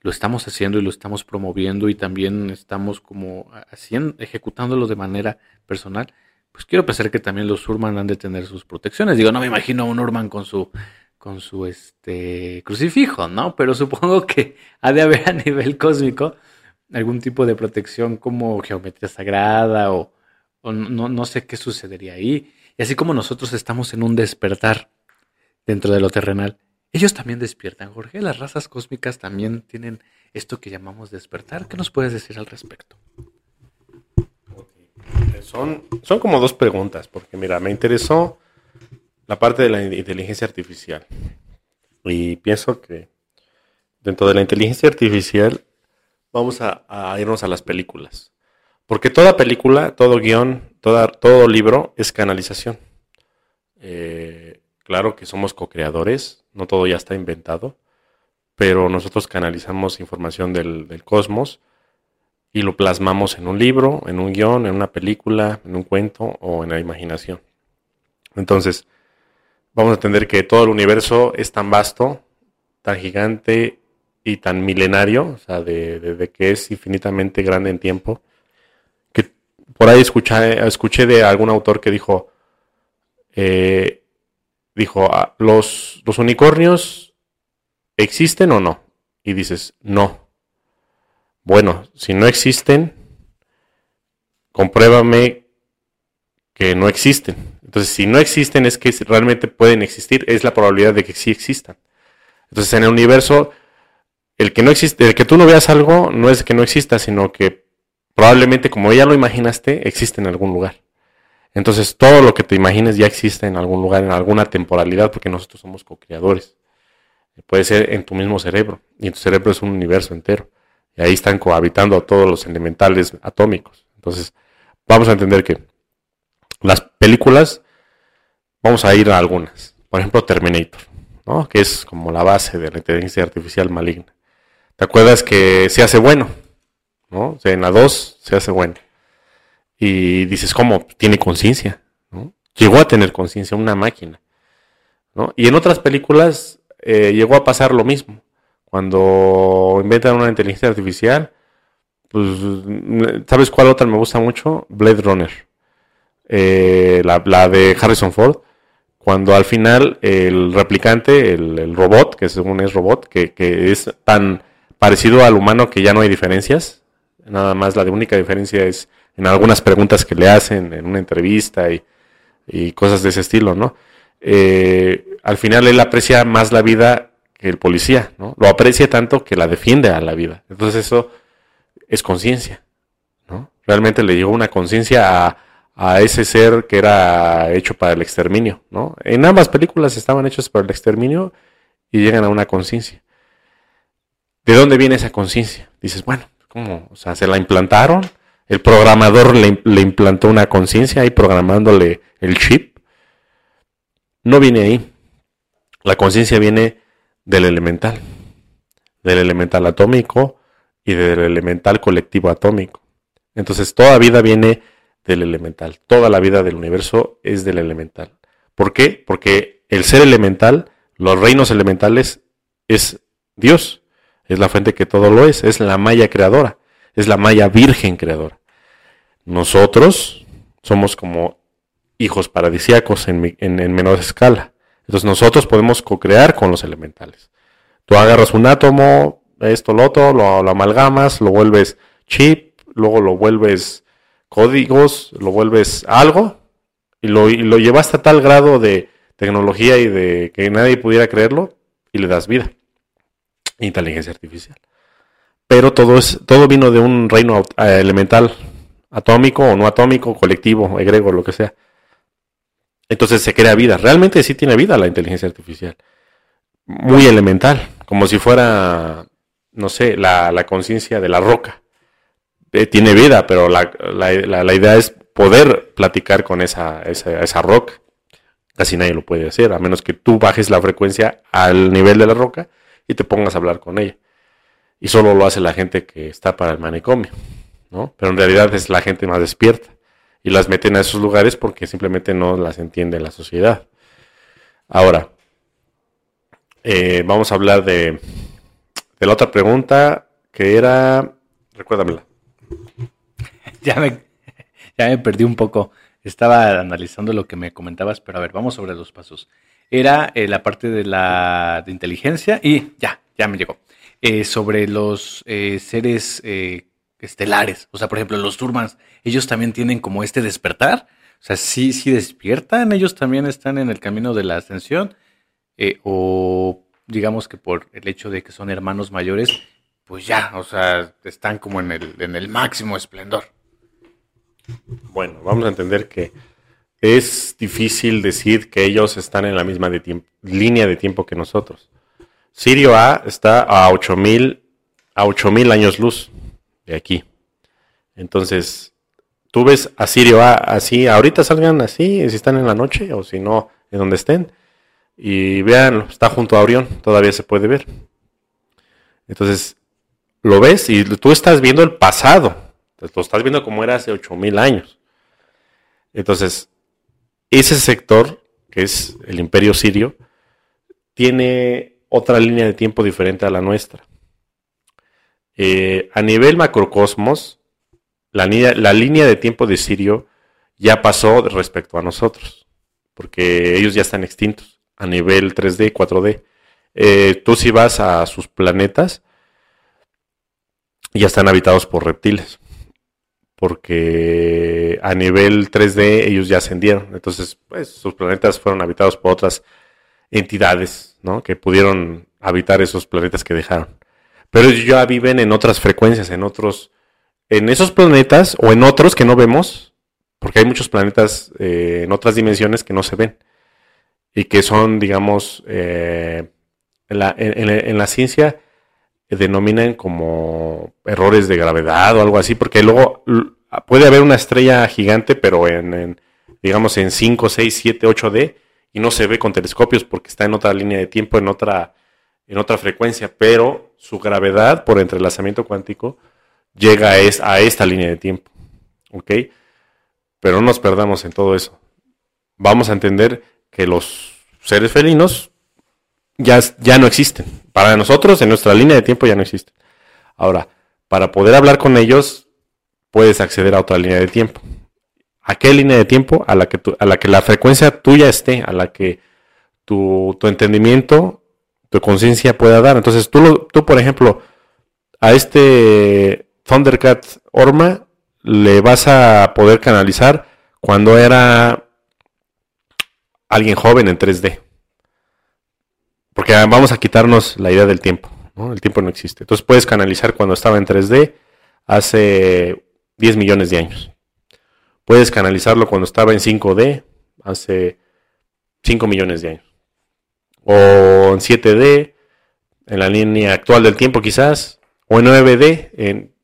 lo estamos haciendo y lo estamos promoviendo y también estamos como haciendo, ejecutándolo de manera personal, pues quiero pensar que también los Urman han de tener sus protecciones. Digo, no me imagino a un Urman con su con su este crucifijo, ¿no? Pero supongo que ha de haber a nivel cósmico algún tipo de protección como geometría sagrada o, no, no, sé qué sucedería ahí. Y así como nosotros estamos en un despertar dentro de lo terrenal, ellos también despiertan, Jorge. Las razas cósmicas también tienen esto que llamamos despertar. ¿Qué nos puedes decir al respecto? Son, son como dos preguntas, porque mira, me interesó la parte de la inteligencia artificial. Y pienso que dentro de la inteligencia artificial vamos a, irnos a las películas. Porque toda película, todo guion, toda, todo libro es canalización. Eh, claro que somos co-creadores, no todo ya está inventado, pero nosotros canalizamos información del, cosmos y lo plasmamos en un libro, en un guion, en una película, en un cuento o en la imaginación. Entonces, vamos a entender que todo el universo es tan vasto, tan gigante y tan milenario, o sea, de, que es infinitamente grande en tiempo, que por ahí escuché, escuché de algún autor que dijo, eh, dijo, ah, ¿los, ¿los unicornios existen o no? Y dices, no. Bueno, si no existen, compruébame que no existen. Entonces, si no existen, es que realmente pueden existir, es la probabilidad de que sí existan. Entonces, en el universo, el que no existe, el que tú no veas algo, no es que no exista, sino que probablemente, como ya lo imaginaste, existe en algún lugar. Entonces, todo lo que te imagines ya existe en algún lugar, en alguna temporalidad, porque nosotros somos co-creadores. Puede ser en tu mismo cerebro, y tu cerebro es un universo entero. Y ahí están cohabitando todos los elementales atómicos. Entonces, vamos a entender que las películas, vamos a ir a algunas. Por ejemplo, Terminator, ¿no? que es como la base de la inteligencia artificial maligna. ¿Te acuerdas que se hace bueno? ¿no? O sea, en la 2 se hace bueno. Y dices, ¿cómo? Tiene conciencia. ¿no? Llegó a tener conciencia, una máquina. Y en otras películas eh, llegó a pasar lo mismo. Cuando inventan una inteligencia artificial, pues, ¿sabes cuál otra me gusta mucho? Blade Runner. Eh, la, de Harrison Ford, cuando al final el replicante, el, robot, que según es robot, que, es tan parecido al humano que ya no hay diferencias, nada más la única diferencia es en algunas preguntas que le hacen en una entrevista y, cosas de ese estilo, ¿no? Eh, al final él aprecia más la vida que el policía, ¿no? Lo aprecia tanto que la defiende a la vida. Entonces eso es conciencia, ¿no? Realmente le llegó una conciencia a, a ese ser que era hecho para el exterminio, ¿no? En ambas películas estaban hechos para el exterminio y llegan a una conciencia. ¿De dónde viene esa conciencia? Dices, bueno, ¿cómo? O sea, se la implantaron, el programador le, implantó una conciencia ahí programándole el chip. No viene ahí. La conciencia viene del elemental, del elemental atómico y del elemental colectivo atómico. Entonces, toda vida viene del elemental. Toda la vida del universo es del elemental. ¿Por qué? Porque el ser elemental, los reinos elementales, es Dios. Es la fuente que todo lo es, es la malla creadora. es la Maya virgen creadora. Nosotros somos como hijos paradisíacos en, en, menor escala. Entonces nosotros podemos co-crear con los elementales. Tú agarras un átomo, esto, lo otro, lo, amalgamas, lo vuelves chip, luego lo vuelves códigos, lo vuelves algo y lo, y lo llevaste a tal grado de tecnología y de que nadie pudiera creerlo y le das vida. Inteligencia artificial. Pero todo, es, todo vino de un reino eh, elemental, atómico o no atómico, colectivo, egregor, lo que sea. Entonces se crea vida. Realmente sí tiene vida la inteligencia artificial. Muy elemental, como si fuera, no sé, la, conciencia de la roca. Eh, tiene vida, pero la, idea es poder platicar con esa, esa, esa roca. Casi nadie lo puede hacer, a menos que tú bajes la frecuencia al nivel de la roca y te pongas a hablar con ella. Y solo lo hace la gente que está para el manicomio, Pero en realidad es la gente más despierta y las meten a esos lugares porque simplemente no las entiende la sociedad. Ahora, eh, vamos a hablar de, la otra pregunta que era, recuérdamela. Ya me, ya me perdí un poco. Estaba analizando lo que me comentabas, pero a ver, vamos sobre los pasos. Era eh, la parte de la inteligencia y ya, ya me llegó. Eh, sobre los seres estelares. O sea, por ejemplo, los Turmans, ellos también tienen como este despertar. O sea, sí, sí despiertan, ellos también están en el camino de la ascensión. Eh, o digamos que por el hecho de que son hermanos mayores, pues ya, o sea, están como en el, en el máximo esplendor. Bueno, vamos a entender que es difícil decir que ellos están en la misma línea de tiempo que nosotros. Sirio A está a 8000 a 8000 años luz de aquí. Entonces, tú ves a Sirio así, ahorita salgan así, si están en la noche o si no, en donde estén. Y vean, está junto a Orión, todavía se puede ver. Entonces, lo ves y tú estás viendo el pasado. Lo estás viendo como era hace 8000 años. Entonces, ese sector, que es el imperio sirio, tiene otra línea de tiempo diferente a la nuestra. Eh, a nivel macrocosmos, la, línea de tiempo de Sirio ya pasó respecto a nosotros, porque ellos ya están extintos a nivel 3D, 4D. Eh, tú si vas a sus planetas, ya están habitados por reptiles, porque a nivel 3D ellos ya ascendieron, entonces pues, sus planetas fueron habitados por otras entidades, ¿no? Que pudieron habitar esos planetas que dejaron pero ellos ya viven en otras frecuencias, en otros, en esos planetas o en otros que no vemos, porque hay muchos planetas eh, en otras dimensiones que no se ven y que son, digamos, eh, en, la, en, la, ciencia denominan como errores de gravedad o algo así, porque luego puede haber una estrella gigante, pero en, digamos, en 5, 6, 7, 8D, y no se ve con telescopios porque está en otra línea de tiempo, en otra, en otra frecuencia, pero su gravedad por entrelazamiento cuántico llega a, a esta línea de tiempo. ¿Ok? Pero no nos perdamos en todo eso. Vamos a entender que los seres felinos ya, ya no existen. Para nosotros, en nuestra línea de tiempo, ya no existen. Ahora, para poder hablar con ellos, puedes acceder a otra línea de tiempo. ¿A qué línea de tiempo? A la que, a la, que la frecuencia tuya esté, a la que tu, tu entendimiento tu conciencia pueda dar. Entonces, tú, tú, por ejemplo, a este Thundercat Orma le vas a poder canalizar cuando era alguien joven en 3D. Porque vamos a quitarnos la idea del tiempo. El tiempo no existe. Entonces puedes canalizar cuando estaba en 3D hace 10 millones de años. Puedes canalizarlo cuando estaba en 5D hace 5 millones de años o en 7D, en la línea actual del tiempo quizás, o en 9D, en,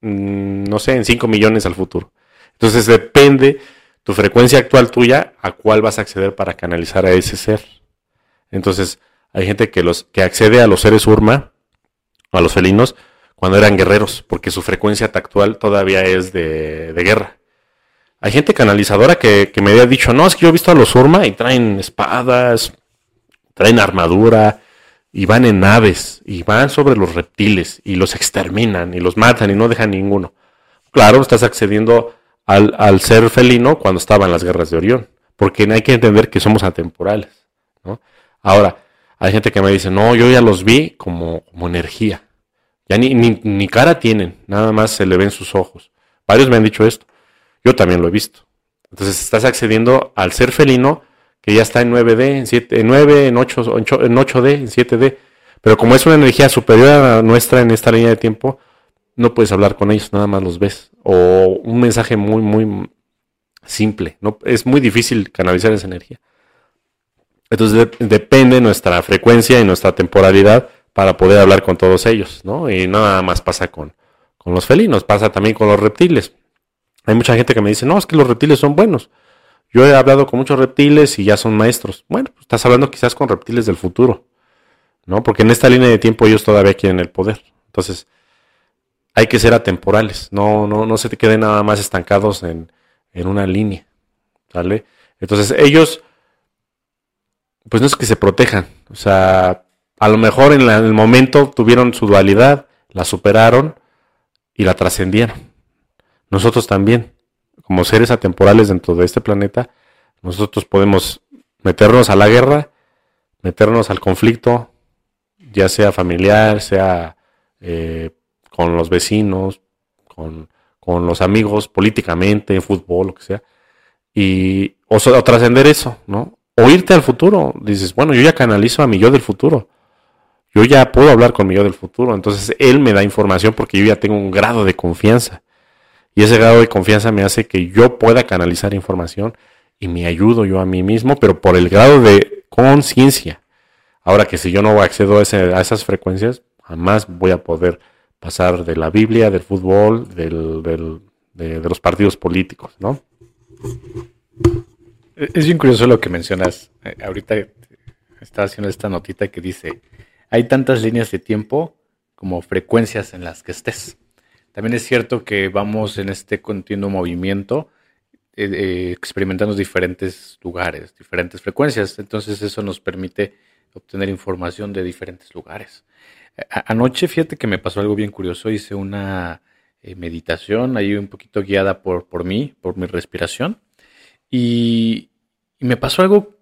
mm, no sé, en 5 millones al futuro. Entonces depende tu frecuencia actual tuya a cuál vas a acceder para canalizar a ese ser. Entonces hay gente que, los, que accede a los seres Urma, a los felinos, cuando eran guerreros, porque su frecuencia actual todavía es de, guerra. Hay gente canalizadora que, que, me había dicho, no, es que yo he visto a los Urma y traen espadas, traen armadura, y van en naves y van sobre los reptiles y los exterminan y los matan y no dejan ninguno. Claro, estás accediendo al, al ser felino cuando estaban las guerras de Orión, porque hay que entender que somos atemporales. Ahora, hay gente que me dice, no, yo ya los vi como, como energía. Ya ni, ni, ni, cara tienen, nada más se le ven sus ojos. Varios me han dicho esto. Yo también lo he visto. Entonces estás accediendo al ser felino que ya está en 9D, en, 7, en 9, en 8, en 8D, en 7D. Pero como es una energía superior a nuestra en esta línea de tiempo, no puedes hablar con ellos, nada más los ves. O un mensaje muy, muy simple. No, es muy difícil canalizar esa energía. Entonces de, depende nuestra frecuencia y nuestra temporalidad para poder hablar con todos ellos, ¿no? Y nada más pasa con, con los felinos, pasa también con los reptiles. Hay mucha gente que me dice, no, es que los reptiles son buenos. Yo he hablado con muchos reptiles y ya son maestros. Bueno, pues estás hablando quizás con reptiles del futuro, ¿no? Porque en esta línea de tiempo ellos todavía quieren el poder. Entonces, hay que ser atemporales, no, no, no se te queden nada más estancados en, en una línea, ¿sale? Entonces, ellos, pues no es que se protejan, o sea, a lo mejor en, la, en el momento tuvieron su dualidad, la superaron y la trascendieron. Nosotros también como seres atemporales dentro de este planeta, nosotros podemos meternos a la guerra, meternos al conflicto, ya sea familiar, sea eh, con los vecinos, con, con, los amigos, políticamente, en fútbol, lo que sea, y o, o trascender eso, ¿no? O irte al futuro. Dices, bueno, yo ya canalizo a mi yo del futuro. Yo ya puedo hablar con mi yo del futuro. Entonces él me da información porque yo ya tengo un grado de confianza. Y ese grado de confianza me hace que yo pueda canalizar información y me ayudo yo a mí mismo, pero por el grado de conciencia. Ahora que si yo no accedo a, ese, a, esas frecuencias, jamás voy a poder pasar de la Biblia, del fútbol, del, de, los partidos políticos, ¿no? Es bien curioso lo que mencionas. Eh, ahorita estaba haciendo esta notita que dice, hay tantas líneas de tiempo como frecuencias en las que estés. También es cierto que vamos en este continuo movimiento eh, eh, experimentando diferentes lugares, diferentes frecuencias. Entonces eso nos permite obtener información de diferentes lugares. Anoche, fíjate que me pasó algo bien curioso. Hice una eh, meditación ahí un poquito guiada por, por mí, por mi respiración. Y, me pasó algo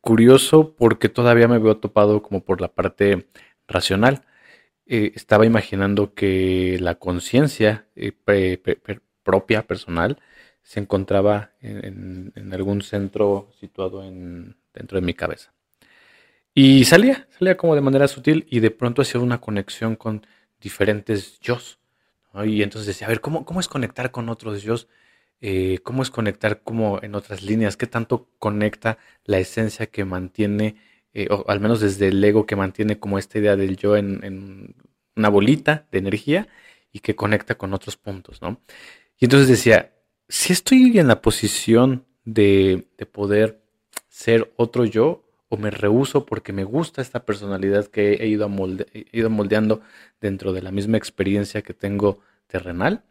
curioso porque todavía me veo topado como por la parte racional eh, estaba imaginando que la conciencia eh, propia, personal, se encontraba en, algún centro situado en, dentro de mi cabeza. Y salía, salía como de manera sutil y de pronto hacía una conexión con diferentes yo. Y entonces decía, a ver, ¿cómo, cómo es conectar con otros yo? Eh, ¿Cómo es conectar como en otras líneas? ¿Qué tanto conecta la esencia que mantiene eh, o al menos desde el ego que mantiene como esta idea del yo en, una bolita de energía y que conecta con otros puntos, ¿no? Y entonces decía, si estoy en la posición de, de poder ser otro yo, o me rehuso porque me gusta esta personalidad que he ido, he ido moldeando dentro de la misma experiencia que tengo terrenal,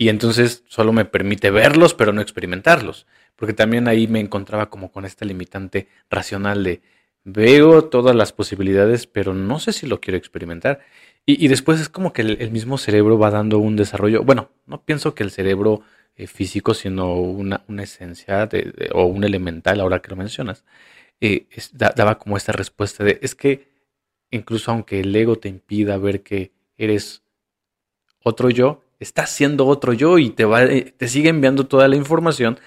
y entonces solo me permite verlos, pero no experimentarlos. Porque también ahí me encontraba como con esta limitante racional de veo todas las posibilidades, pero no sé si lo quiero experimentar. Y, y después es como que el, mismo cerebro va dando un desarrollo. Bueno, no pienso que el cerebro eh, físico, sino una, una esencia o un elemental, ahora que lo mencionas, eh, daba como esta respuesta de, es que incluso aunque el ego te impida ver que eres otro yo, estás siendo otro yo y te, va, eh, te sigue enviando toda la información,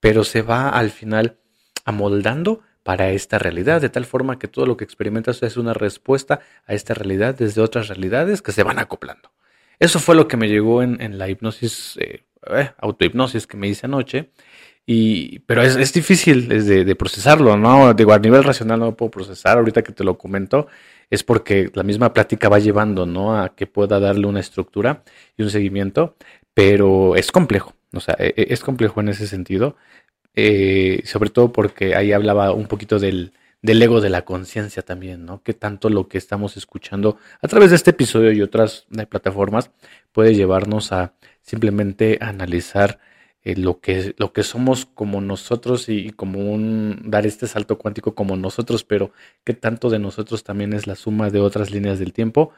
pero se va al final amoldando para esta realidad, de tal forma que todo lo que experimentas es una respuesta a esta realidad desde otras realidades que se van acoplando. Eso fue lo que me llegó en, en la hipnosis, eh, eh, autohipnosis que me hice anoche. Y, pero es, es difícil de, de, procesarlo, ¿no? Digo, a nivel racional no lo puedo procesar. Ahorita que te lo comento, es porque la misma plática va llevando, ¿no? A que pueda darle una estructura y un seguimiento, pero es complejo, o sea, e, e, es complejo en ese sentido, eh, sobre todo porque ahí hablaba un poquito del, del ego de la conciencia también, ¿no? Que tanto lo que estamos escuchando a través de este episodio y otras plataformas puede llevarnos a simplemente analizar eh, lo, que, lo que somos como nosotros y, como un dar este salto cuántico como nosotros, pero que tanto de nosotros también es la suma de otras líneas del tiempo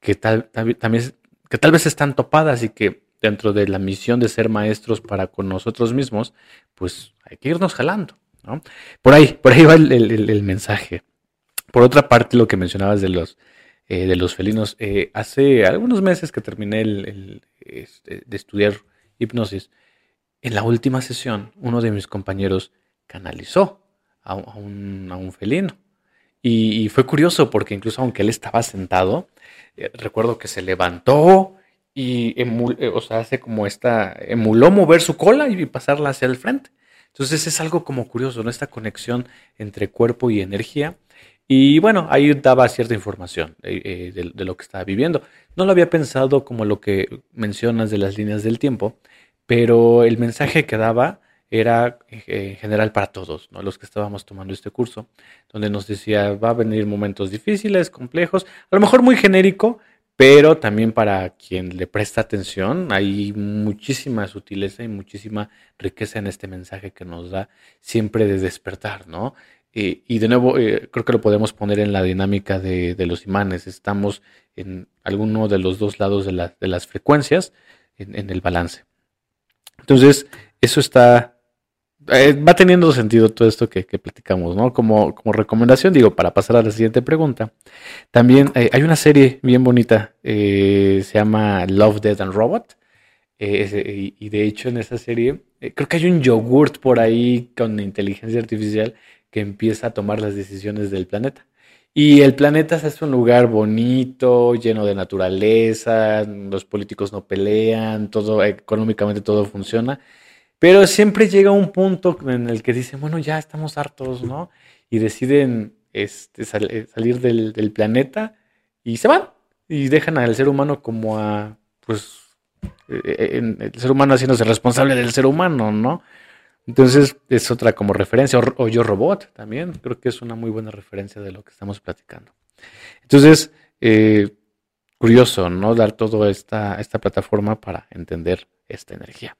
que tal, también, que tal vez están topadas y que dentro de la misión de ser maestros para con nosotros mismos, pues hay que irnos jalando. Por ahí, por ahí va el, mensaje. Por otra parte, lo que mencionabas de los, eh, de los felinos, eh, hace algunos meses que terminé este, de estudiar hipnosis, en la última sesión, uno de mis compañeros canalizó a, un, felino. Y, fue curioso porque incluso aunque él estaba sentado, eh, recuerdo que se levantó y o sea, hace como esta, emuló mover su cola y pasarla hacia el frente. Entonces es algo como curioso, ¿no? Esta conexión entre cuerpo y energía. Y bueno, ahí daba cierta información eh, eh, de, lo que estaba viviendo. No lo había pensado como lo que mencionas de las líneas del tiempo, pero el mensaje que daba era eh, en general para todos, ¿no? los que estábamos tomando este curso, donde nos decía, va a venir momentos difíciles, complejos, a lo mejor muy genérico, pero también para quien le presta atención, hay muchísima sutileza y muchísima riqueza en este mensaje que nos da siempre de despertar, ¿no? y de nuevo, eh, creo que lo podemos poner en la dinámica de, los imanes. Estamos en alguno de los dos lados de, las frecuencias en, el balance. Entonces, eso está eh, va teniendo sentido todo esto que, platicamos, ¿no? Como, como, recomendación, digo, para pasar a la siguiente pregunta. También eh, hay una serie bien bonita, eh, se llama Love, Dead and Robot. y, de hecho en esa serie, creo que hay un yogurt por ahí con inteligencia artificial que empieza a tomar las decisiones del planeta. Y el planeta es un lugar bonito, lleno de naturaleza, los políticos no pelean, todo económicamente todo funciona. Pero siempre llega un punto en el que dicen, bueno, ya estamos hartos, ¿no? Y deciden este, eh, salir del, planeta y se van. Y dejan al ser humano como a, pues, eh, eh, el ser humano haciéndose responsable del ser humano, ¿no? Entonces es otra como referencia. O, Yo Robot también, creo que es una muy buena referencia de lo que estamos platicando. Entonces, curioso, ¿no? Dar toda esta, esta plataforma para entender esta energía.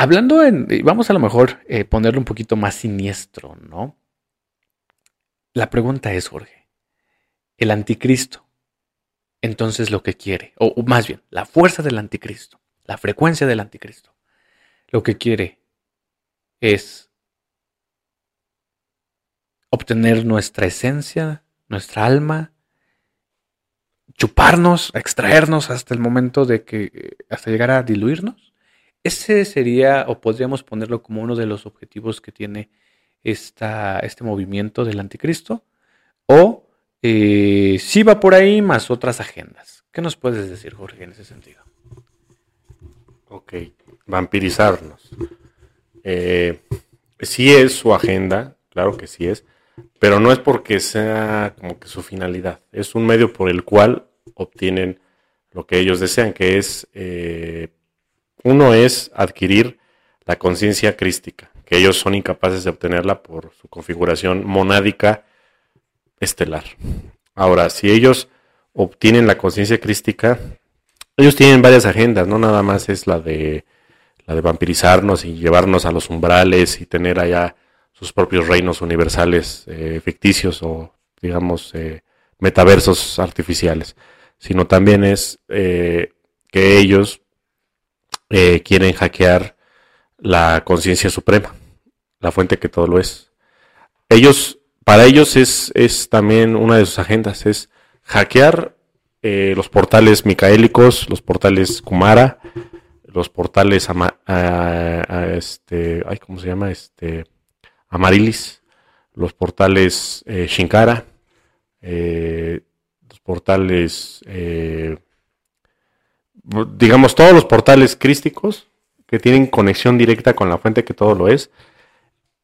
Hablando en, vamos a lo mejor eh, ponerlo un poquito más siniestro, ¿no? La pregunta es, Jorge, el anticristo, entonces lo que quiere, o más bien, la fuerza del anticristo, la frecuencia del anticristo, lo que quiere es obtener nuestra esencia, nuestra alma, chuparnos, extraernos hasta el momento de que, hasta llegar a diluirnos. Ese sería, o podríamos ponerlo como uno de los objetivos que tiene esta, este movimiento del anticristo, o eh, si va por ahí más otras agendas. ¿Qué nos puedes decir, Jorge, en ese sentido? Ok, vampirizarnos. Eh, sí es su agenda, claro que sí es, pero no es porque sea como que su finalidad, es un medio por el cual obtienen lo que ellos desean, que es eh, uno es adquirir la conciencia crística, que ellos son incapaces de obtenerla por su configuración monádica estelar. Ahora, si ellos obtienen la conciencia crística, ellos tienen varias agendas, no nada más es la de la de vampirizarnos y llevarnos a los umbrales y tener allá sus propios reinos universales eh, ficticios o digamos eh, metaversos artificiales, sino también es eh, que ellos eh, quieren hackear la conciencia suprema, la fuente que todo lo es. Ellos, para ellos es, también una de sus agendas, es hackear eh, los portales micaélicos, los portales Kumara, los portales este, ¿cómo se llama? Este, Amarilis, los portales eh, Shinkara, los portales digamos, todos los portales crísticos que tienen conexión directa con la fuente que todo lo es,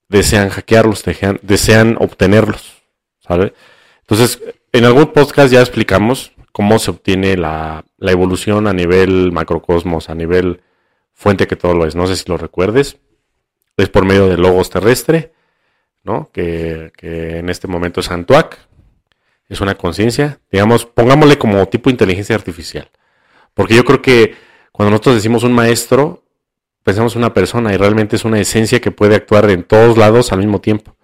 desean hackearlos, desean, obtenerlos, ¿sabe? Entonces, en algún podcast ya explicamos cómo se obtiene la, evolución a nivel macrocosmos, a nivel fuente que todo lo es. No sé si lo recuerdes. Es por medio de logos terrestre, ¿no? Que, que en este momento es Antuac. Es una conciencia. Digamos, pongámosle como tipo inteligencia artificial. Porque yo creo que cuando nosotros decimos un maestro, pensamos una persona y realmente es una esencia que puede actuar en todos lados al mismo tiempo.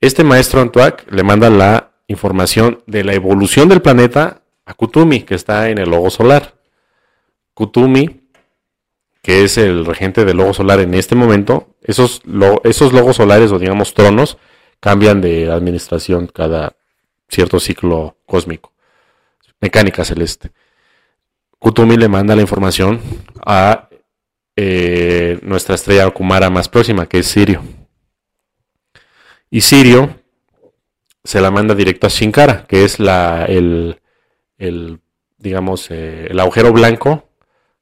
Este maestro Antuac le manda la información de la evolución del planeta a Kutumi, que está en el logo solar. Kutumi, que es el regente del logo solar en este momento, esos, esos logos solares o digamos tronos cambian de administración cada cierto ciclo cósmico. Mecánica celeste. Kutumi le manda la información a eh, nuestra estrella Kumara más próxima, que es Sirio. Y Sirio se la manda directo a Shinkara, que es la, el, digamos, eh, el agujero blanco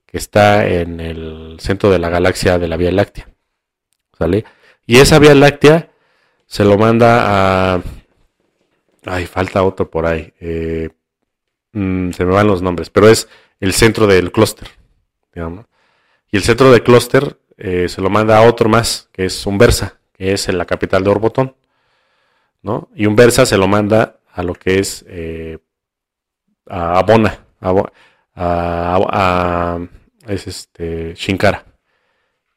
que está en el centro de la galaxia de la Vía Láctea. ¿Sale? Y esa Vía Láctea se lo manda a... Ay, falta otro por ahí. Eh, mm, se me van los nombres, pero es el centro del clúster. Y el centro del clúster eh, se lo manda a otro más, que es Umbersa, que es en la capital de Orbotón. ¿no? Y Umbersa se lo manda a lo que es eh, a Abona, a, es este Shinkara.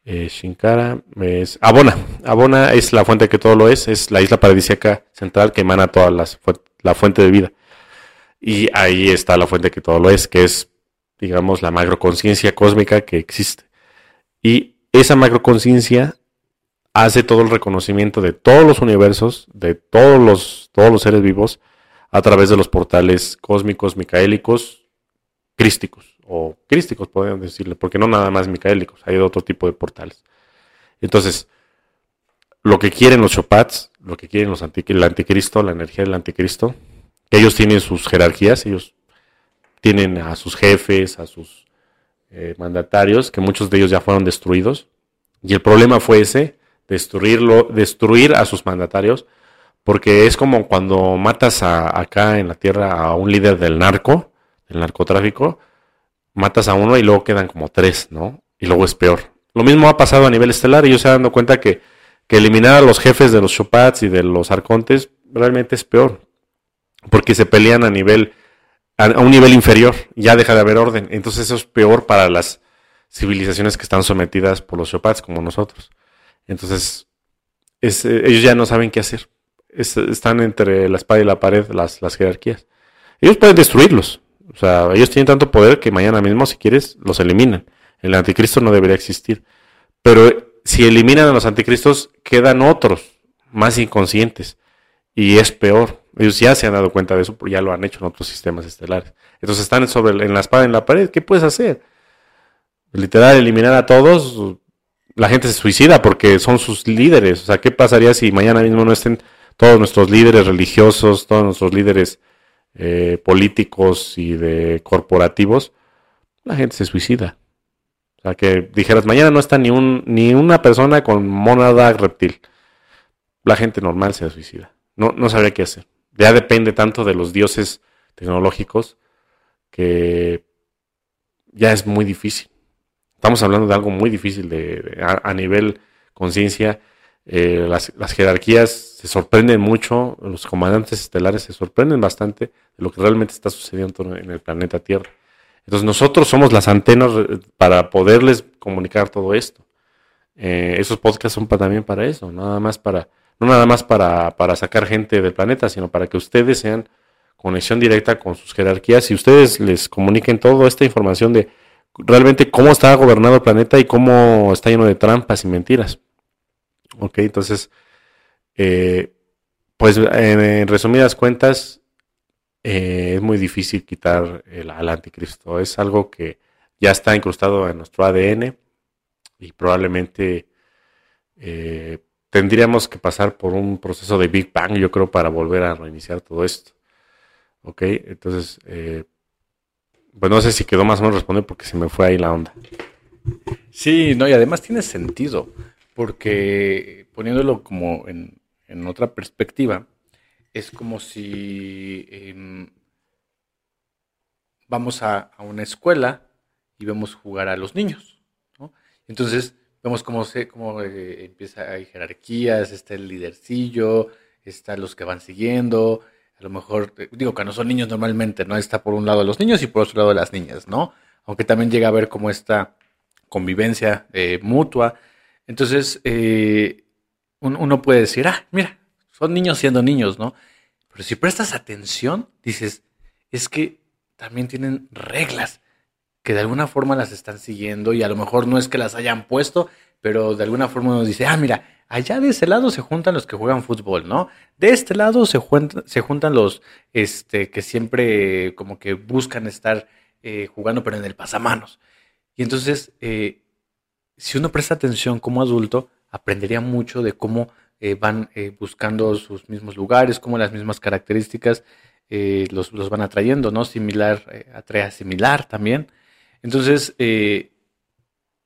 Eh, Shinkara es Abona. Abona es la fuente que todo lo es, es la isla paradisíaca central que emana toda la fuente de vida. Y ahí está la fuente que todo lo es, que es, digamos, la macroconciencia cósmica que existe. Y esa macroconciencia hace todo el reconocimiento de todos los universos, de todos los, todos los seres vivos, a través de los portales cósmicos, micaélicos, crísticos, o crísticos podríamos decirle, porque no nada más micaélicos, hay otro tipo de portales. Entonces, lo que quieren los Chopats, lo que quieren los el anticristo, la energía del anticristo, ellos tienen sus jerarquías, ellos tienen a sus jefes, a sus eh, mandatarios, que muchos de ellos ya fueron destruidos. Y el problema fue ese, destruirlo, destruir a sus mandatarios, porque es como cuando matas a, acá en la tierra a un líder del narco, del narcotráfico, matas a uno y luego quedan como tres, ¿no? Y luego es peor. Lo mismo ha pasado a nivel estelar y ellos se han dado cuenta que, que eliminar a los jefes de los Chopats y de los arcontes realmente es peor, porque se pelean a nivel a, un nivel inferior, ya deja de haber orden. Entonces eso es peor para las civilizaciones que están sometidas por los Chopats como nosotros. Entonces, eh, ellos ya no saben qué hacer. están entre la espada y la pared las, las jerarquías. Ellos pueden destruirlos. O sea, ellos tienen tanto poder que mañana mismo, si quieres, los eliminan. El anticristo no debería existir. Pero si eliminan a los anticristos, quedan otros más inconscientes. Y es peor. Ellos ya se han dado cuenta de eso, porque ya lo han hecho en otros sistemas estelares. Entonces están sobre en la espada en la pared. ¿Qué puedes hacer? Literal, eliminar a todos, la gente se suicida porque son sus líderes. O sea, ¿qué pasaría si mañana mismo no estén todos nuestros líderes religiosos, todos nuestros líderes eh, políticos y de corporativos? La gente se suicida. O sea, que dijeras, mañana no está ni, un, ni una persona con monada reptil. La gente normal se suicida. No, no qué hacer. Ya depende tanto de los dioses tecnológicos que ya es muy difícil. Estamos hablando de algo muy difícil de, a, nivel conciencia. Eh, las, jerarquías se sorprenden mucho, los comandantes estelares se sorprenden bastante de lo que realmente está sucediendo en el planeta Tierra. Entonces nosotros somos las antenas para poderles comunicar todo esto. Eh, esos podcasts son también para eso, nada más para, no nada más para, para sacar gente del planeta, sino para que ustedes sean conexión directa con sus jerarquías y ustedes les comuniquen toda esta información de realmente cómo está gobernado el planeta y cómo está lleno de trampas y mentiras. Ok, entonces, eh, pues en, resumidas cuentas, eh, es muy difícil quitar el, al anticristo. Es algo que ya está incrustado en nuestro ADN y probablemente eh, tendríamos que pasar por un proceso de Big Bang, yo creo, para volver a reiniciar todo esto. Ok, entonces, pues no sé si quedó más o menos responder porque se me fue ahí la onda. Sí, no, y además tiene sentido, porque poniéndolo como en, otra perspectiva, es como si em, vamos a, una escuela y vemos jugar a los niños. Entonces vemos cómo, se, cómo eh, empieza, hay jerarquías, está el lidercillo, están los que van siguiendo, a lo mejor, eh, digo que no son niños normalmente, ¿no? Está por un lado los niños y por otro lado las niñas, ¿no? Aunque también llega a ver como esta convivencia eh, mutua. Entonces, uno puede decir, ah, mira, son niños siendo niños, ¿no? Pero si prestas atención, dices, es que también tienen reglas que de alguna forma las están siguiendo y a lo mejor no es que las hayan puesto, pero de alguna forma uno dice, ah, mira, allá de ese lado se juntan los que juegan fútbol, ¿no? De este lado se, juntan, se juntan los este, que siempre como que buscan estar eh, jugando, pero en el pasamanos. Y entonces, eh, si uno presta atención como adulto, aprendería mucho de cómo eh, van buscando sus mismos lugares, cómo las mismas características los, los, van atrayendo, ¿no? Similar, atrae a similar también. Entonces,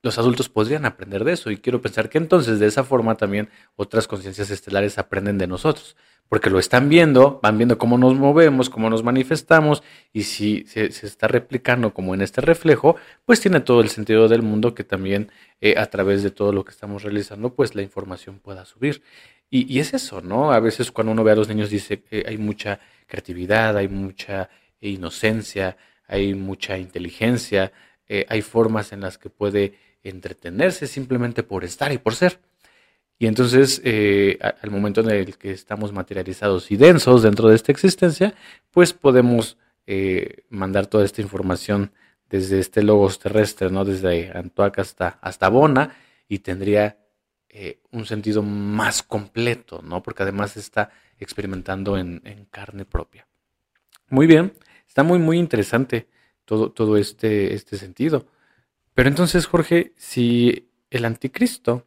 los adultos podrían aprender de eso y quiero pensar que entonces de esa forma también otras conciencias estelares aprenden de nosotros, porque lo están viendo, van viendo cómo nos movemos, cómo nos manifestamos y si se, está replicando como en este reflejo, pues tiene todo el sentido del mundo que también eh, a través de todo lo que estamos realizando, pues la información pueda subir. Y, es eso, ¿no? A veces cuando uno ve a los niños dice que hay mucha creatividad, hay mucha inocencia, hay mucha inteligencia, eh, hay formas en las que puede entretenerse simplemente por estar y por ser. Y entonces, eh, al momento en el que estamos materializados y densos dentro de esta existencia, pues podemos eh, mandar toda esta información desde este logos terrestre, ¿no? Desde Antuac hasta, hasta Bona, y tendría un sentido más completo, ¿no? Porque además está experimentando en, en, carne propia. Muy bien, está muy, muy interesante todo, todo este, este sentido. Pero entonces, Jorge, si el anticristo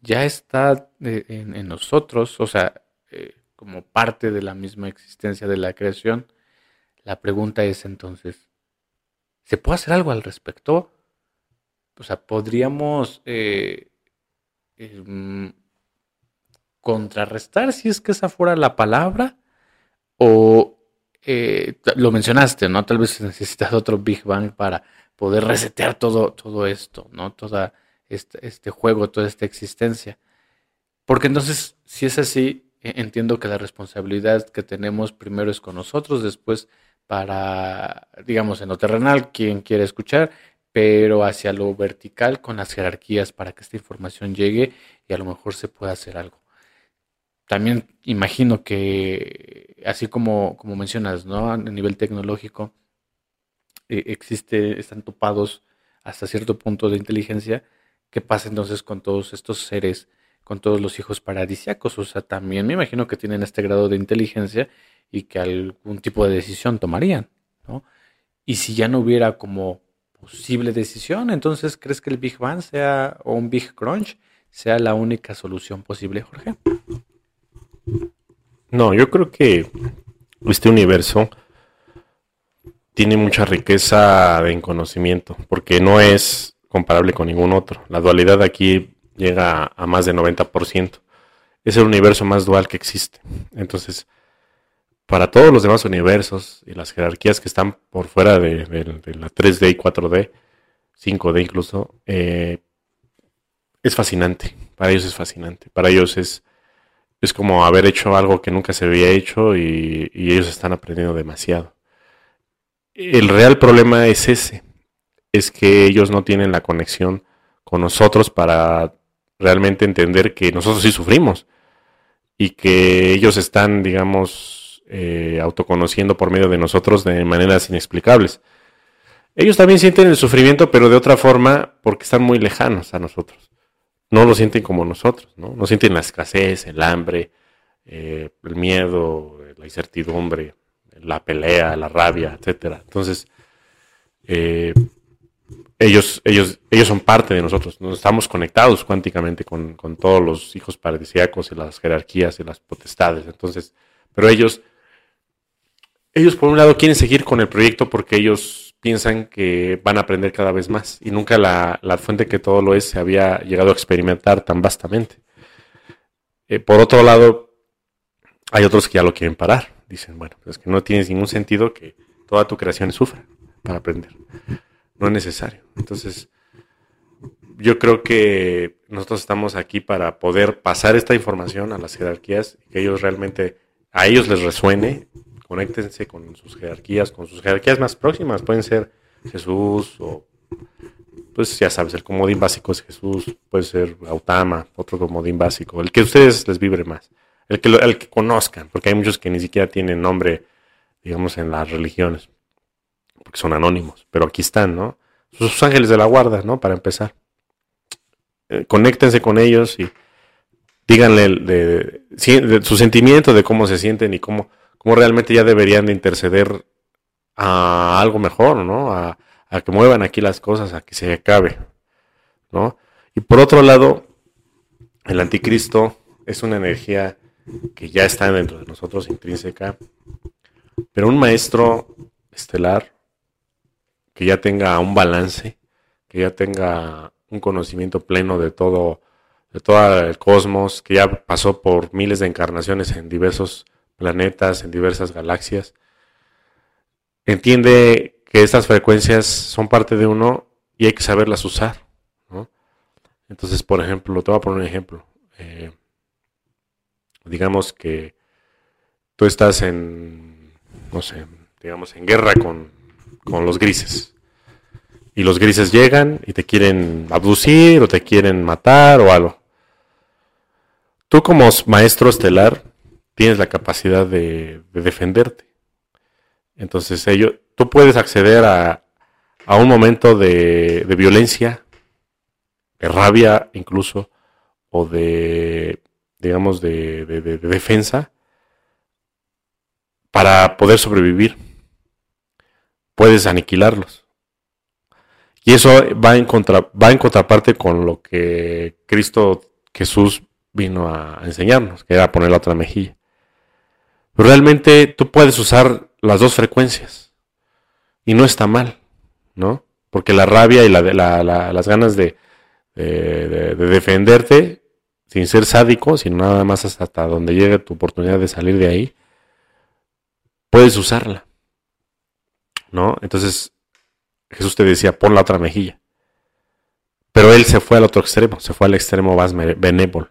ya está eh, en, nosotros, o sea, eh, como parte de la misma existencia de la creación, la pregunta es entonces, ¿se puede hacer algo al respecto? O sea, ¿podríamos eh, em, contrarrestar si es que esa fuera la palabra? ¿O lo mencionaste, ¿no? Tal vez necesitas otro Big Bang para poder resetear todo, todo esto, ¿no? Todo este, este, juego, toda esta existencia. Porque entonces, si es así, e, entiendo que la responsabilidad que tenemos primero es con nosotros, después para, digamos, en lo terrenal, quien quiere escuchar, pero hacia lo vertical con las jerarquías para que esta información llegue y a lo mejor se pueda hacer algo. También imagino que, así como, como mencionas, ¿no? A nivel tecnológico, eh, existe, están topados hasta cierto punto de inteligencia, ¿qué pasa entonces con todos estos seres, con todos los hijos paradisiacos? O sea, también me imagino que tienen este grado de inteligencia y que algún tipo de decisión tomarían, ¿no? Y si ya no hubiera como posible decisión, entonces ¿crees que el Big Bang sea o un Big Crunch sea la única solución posible, Jorge? No, yo creo que este universo tiene mucha riqueza en conocimiento, porque no es comparable con ningún otro. La dualidad aquí llega a más de 90%. Es el universo más dual que existe. Entonces, para todos los demás universos y las jerarquías que están por fuera de, la 3D y 4D, 5D incluso, eh, es fascinante. Para ellos es fascinante. Para ellos es, es como haber hecho algo que nunca se había hecho y ellos están aprendiendo demasiado. El real problema es ese, es que ellos no tienen la conexión con nosotros para realmente entender que nosotros sí sufrimos y que ellos están, digamos, eh, autoconociendo por medio de nosotros de maneras inexplicables. Ellos también sienten el sufrimiento, pero de otra forma, porque están muy lejanos a nosotros. No lo sienten como nosotros, ¿no? No sienten la escasez, el hambre, eh, el miedo, la incertidumbre, la pelea, la rabia, etcétera. Entonces, eh, ellos, ellos, ellos son parte de nosotros, nos estamos conectados cuánticamente con, todos los hijos paradisíacos y las jerarquías y las potestades. Entonces, pero ellos, ellos por un lado quieren seguir con el proyecto porque ellos piensan que van a aprender cada vez más y nunca la, fuente que todo lo es se había llegado a experimentar tan vastamente. Eh, por otro lado, hay otros que ya lo quieren parar dicen, bueno, es que no tienes ningún sentido que toda tu creación sufra para aprender. No es necesario. Entonces, yo creo que nosotros estamos aquí para poder pasar esta información a las jerarquías que ellos realmente, a ellos les resuene, conéctense con sus jerarquías, con sus jerarquías más próximas, pueden ser Jesús o pues ya sabes, el comodín básico es Jesús, puede ser Autama, otro comodín básico, el que ustedes les vibre más, el que, el que conozcan, porque hay muchos que ni siquiera tienen nombre, digamos, en las religiones, porque son anónimos, pero aquí están, ¿no? Sus ángeles de la guarda, ¿no? Para empezar. Eh, conéctense con ellos y díganle de, su sentimiento de cómo se sienten y cómo, cómo realmente ya deberían de interceder a algo mejor, ¿no? A, a que muevan aquí las cosas, a que se acabe, ¿no? Y por otro lado, el anticristo es una energía que ya está dentro de nosotros intrínseca, pero un maestro estelar que ya tenga un balance, que ya tenga un conocimiento pleno de todo, de todo el cosmos, que ya pasó por miles de encarnaciones en diversos planetas, en diversas galaxias, entiende que estas frecuencias son parte de uno y hay que saberlas usar. Entonces, por ejemplo, te voy a poner un ejemplo. Eh, digamos que tú estás en, no sé, digamos, en guerra con, con los grises. Y los grises llegan y te quieren abducir o te quieren matar o algo. Tú como maestro estelar tienes la capacidad de, de defenderte. Entonces ellos, tú puedes acceder a, un momento de, violencia, de rabia incluso, o de, digamos, de, defensa, para poder sobrevivir. Puedes aniquilarlos. Y eso va en, contra, va en contraparte con lo que Cristo Jesús vino a enseñarnos, que era poner la otra mejilla. Realmente tú puedes usar las dos frecuencias. Y no está mal, ¿no? Porque la rabia y la, las ganas de, defenderte, sin ser sádico, sino nada más hasta donde llegue tu oportunidad de salir de ahí, puedes usarla, ¿no? Entonces, Jesús te decía, pon la otra mejilla. Pero él se fue al otro extremo, se fue al extremo más benévolo.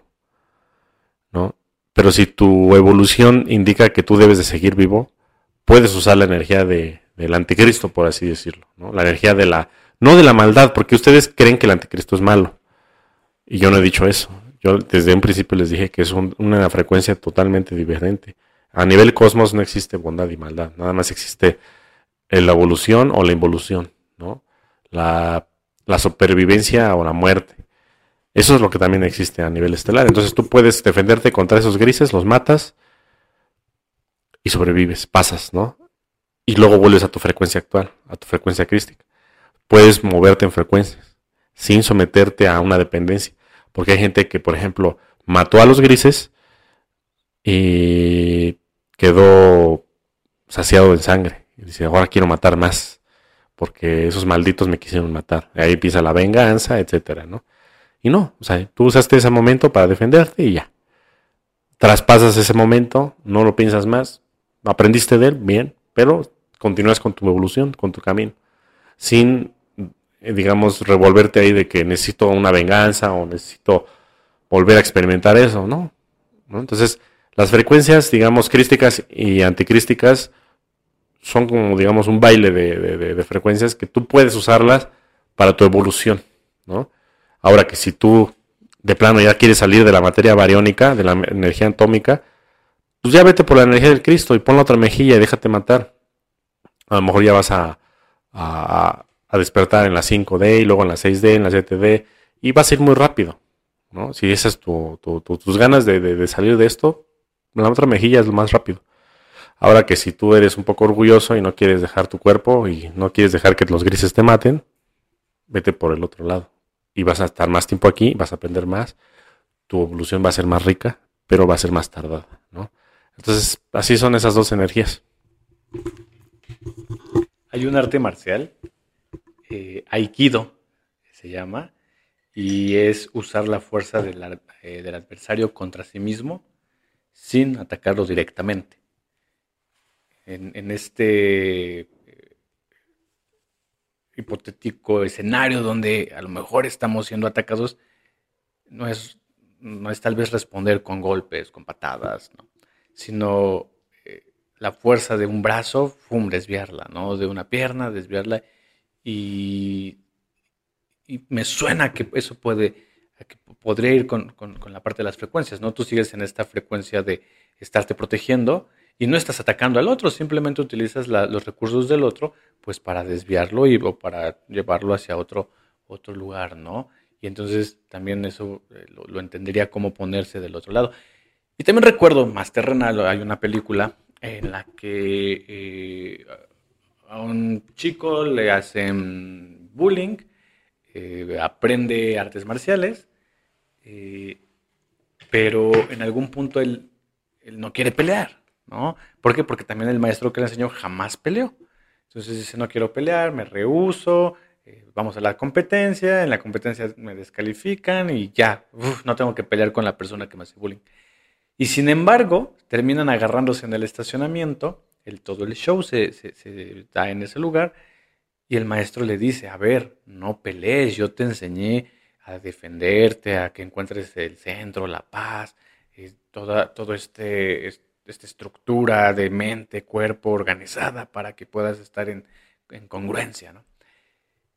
Pero si tu evolución indica que tú debes de seguir vivo, puedes usar la energía de, del anticristo, por así decirlo, ¿no? La energía de la, no de la maldad, porque ustedes creen que el anticristo es malo. Y yo no he dicho eso. Yo desde un principio les dije que es una frecuencia totalmente diferente. A nivel cosmos no existe bondad y maldad, nada más existe la evolución o la involución, ¿no? La, la supervivencia o la muerte. Eso es lo que también existe a nivel estelar. Entonces tú puedes defenderte contra esos grises, los matas y sobrevives, pasas, ¿no? y luego vuelves a tu frecuencia actual, a tu frecuencia crística. Puedes moverte en frecuencias sin someterte a una dependencia. Porque hay gente que, por ejemplo, mató a los grises y quedó saciado en sangre. Y dice, ahora quiero matar más, porque esos malditos me quisieron matar. ahí empieza la venganza, etcétera, ¿no? Y no, o sea, tú usaste ese momento para defenderte y ya. Traspasas ese momento, no lo piensas más, aprendiste de él, bien, pero continúas con tu evolución, con tu camino, sin, eh, digamos, revolverte ahí de que necesito una venganza o necesito volver a experimentar eso, ¿no? Entonces, las frecuencias, digamos, crísticas y anticrísticas son como, digamos, un baile de, frecuencias que tú puedes usarlas para tu evolución, ¿no? Ahora que si tú de plano ya quieres salir de la materia bariónica, de la energía atómica, pues ya vete por la energía del Cristo y pon la otra mejilla y déjate matar a lo mejor ya vas a, despertar en la 5D y luego en la 6D, en la 7D, y vas a ir muy rápido. ¿no? Si esas es tu, tus ganas de, salir de esto, la otra mejilla es lo más rápido. Ahora que si tú eres un poco orgulloso y no quieres dejar tu cuerpo y no quieres dejar que los grises te maten, vete por el otro lado. Y vas a estar más tiempo aquí, vas a aprender más, tu evolución va a ser más rica, pero va a ser más tardada. ¿no? Entonces, así son esas dos energías. Hay un arte marcial, eh, Aikido se llama, y es usar la fuerza eh, del, adversario contra sí mismo sin atacarlo directamente. En, este hipotético escenario donde a lo mejor estamos siendo atacados, no es, no es tal vez responder con golpes, con patadas, sino la fuerza de un brazo, fum, desviarla, ¿no? De una pierna, desviarla y, me suena que eso puede, que podría ir con, con, la parte de las frecuencias, ¿no? Tú sigues en esta frecuencia de estarte protegiendo y no estás atacando al otro, simplemente utilizas los recursos del otro pues para desviarlo y, o para llevarlo hacia otro, otro lugar, ¿no? Y entonces también eso eh, lo, entendería como ponerse del otro lado. Y también recuerdo, más terrenal, hay una película en la que eh, a un chico le hacen bullying, eh, aprende artes marciales, pero en algún punto él, él no quiere pelear, ¿no? ¿Por qué? Porque también el maestro que le enseñó jamás peleó. Entonces dice, no quiero pelear, me rehuso, eh, vamos a la competencia, en la competencia me descalifican y ya, no tengo que pelear con la persona que me hace bullying. Y sin embargo, terminan agarrándose en el estacionamiento, el, todo el show se, da en ese lugar y el maestro le dice, a ver, no pelees, yo te enseñé a defenderte, a que encuentres el centro, la paz, eh, toda todo este, esta estructura de mente, cuerpo organizada para que puedas estar en, en congruencia, ¿no?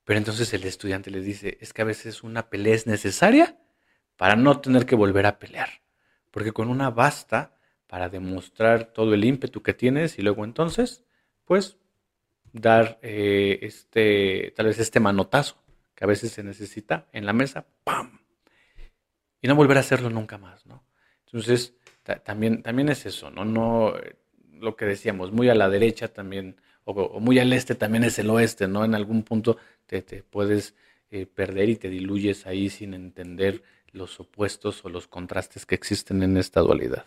Pero entonces el estudiante le dice, es que a veces una pelea es necesaria para no tener que volver a pelear. Porque con una basta para demostrar todo el ímpetu que tienes y luego entonces, pues, dar eh, este, tal vez este manotazo que a veces se necesita en la mesa, ¡pam! Y no volver a hacerlo nunca más, ¿no? Entonces, también, también es eso, ¿no? No, lo que decíamos, muy a la derecha también o, muy al este también es el oeste, ¿no? En algún punto te, puedes eh, perder y te diluyes ahí sin entender los opuestos o los contrastes que existen en esta dualidad.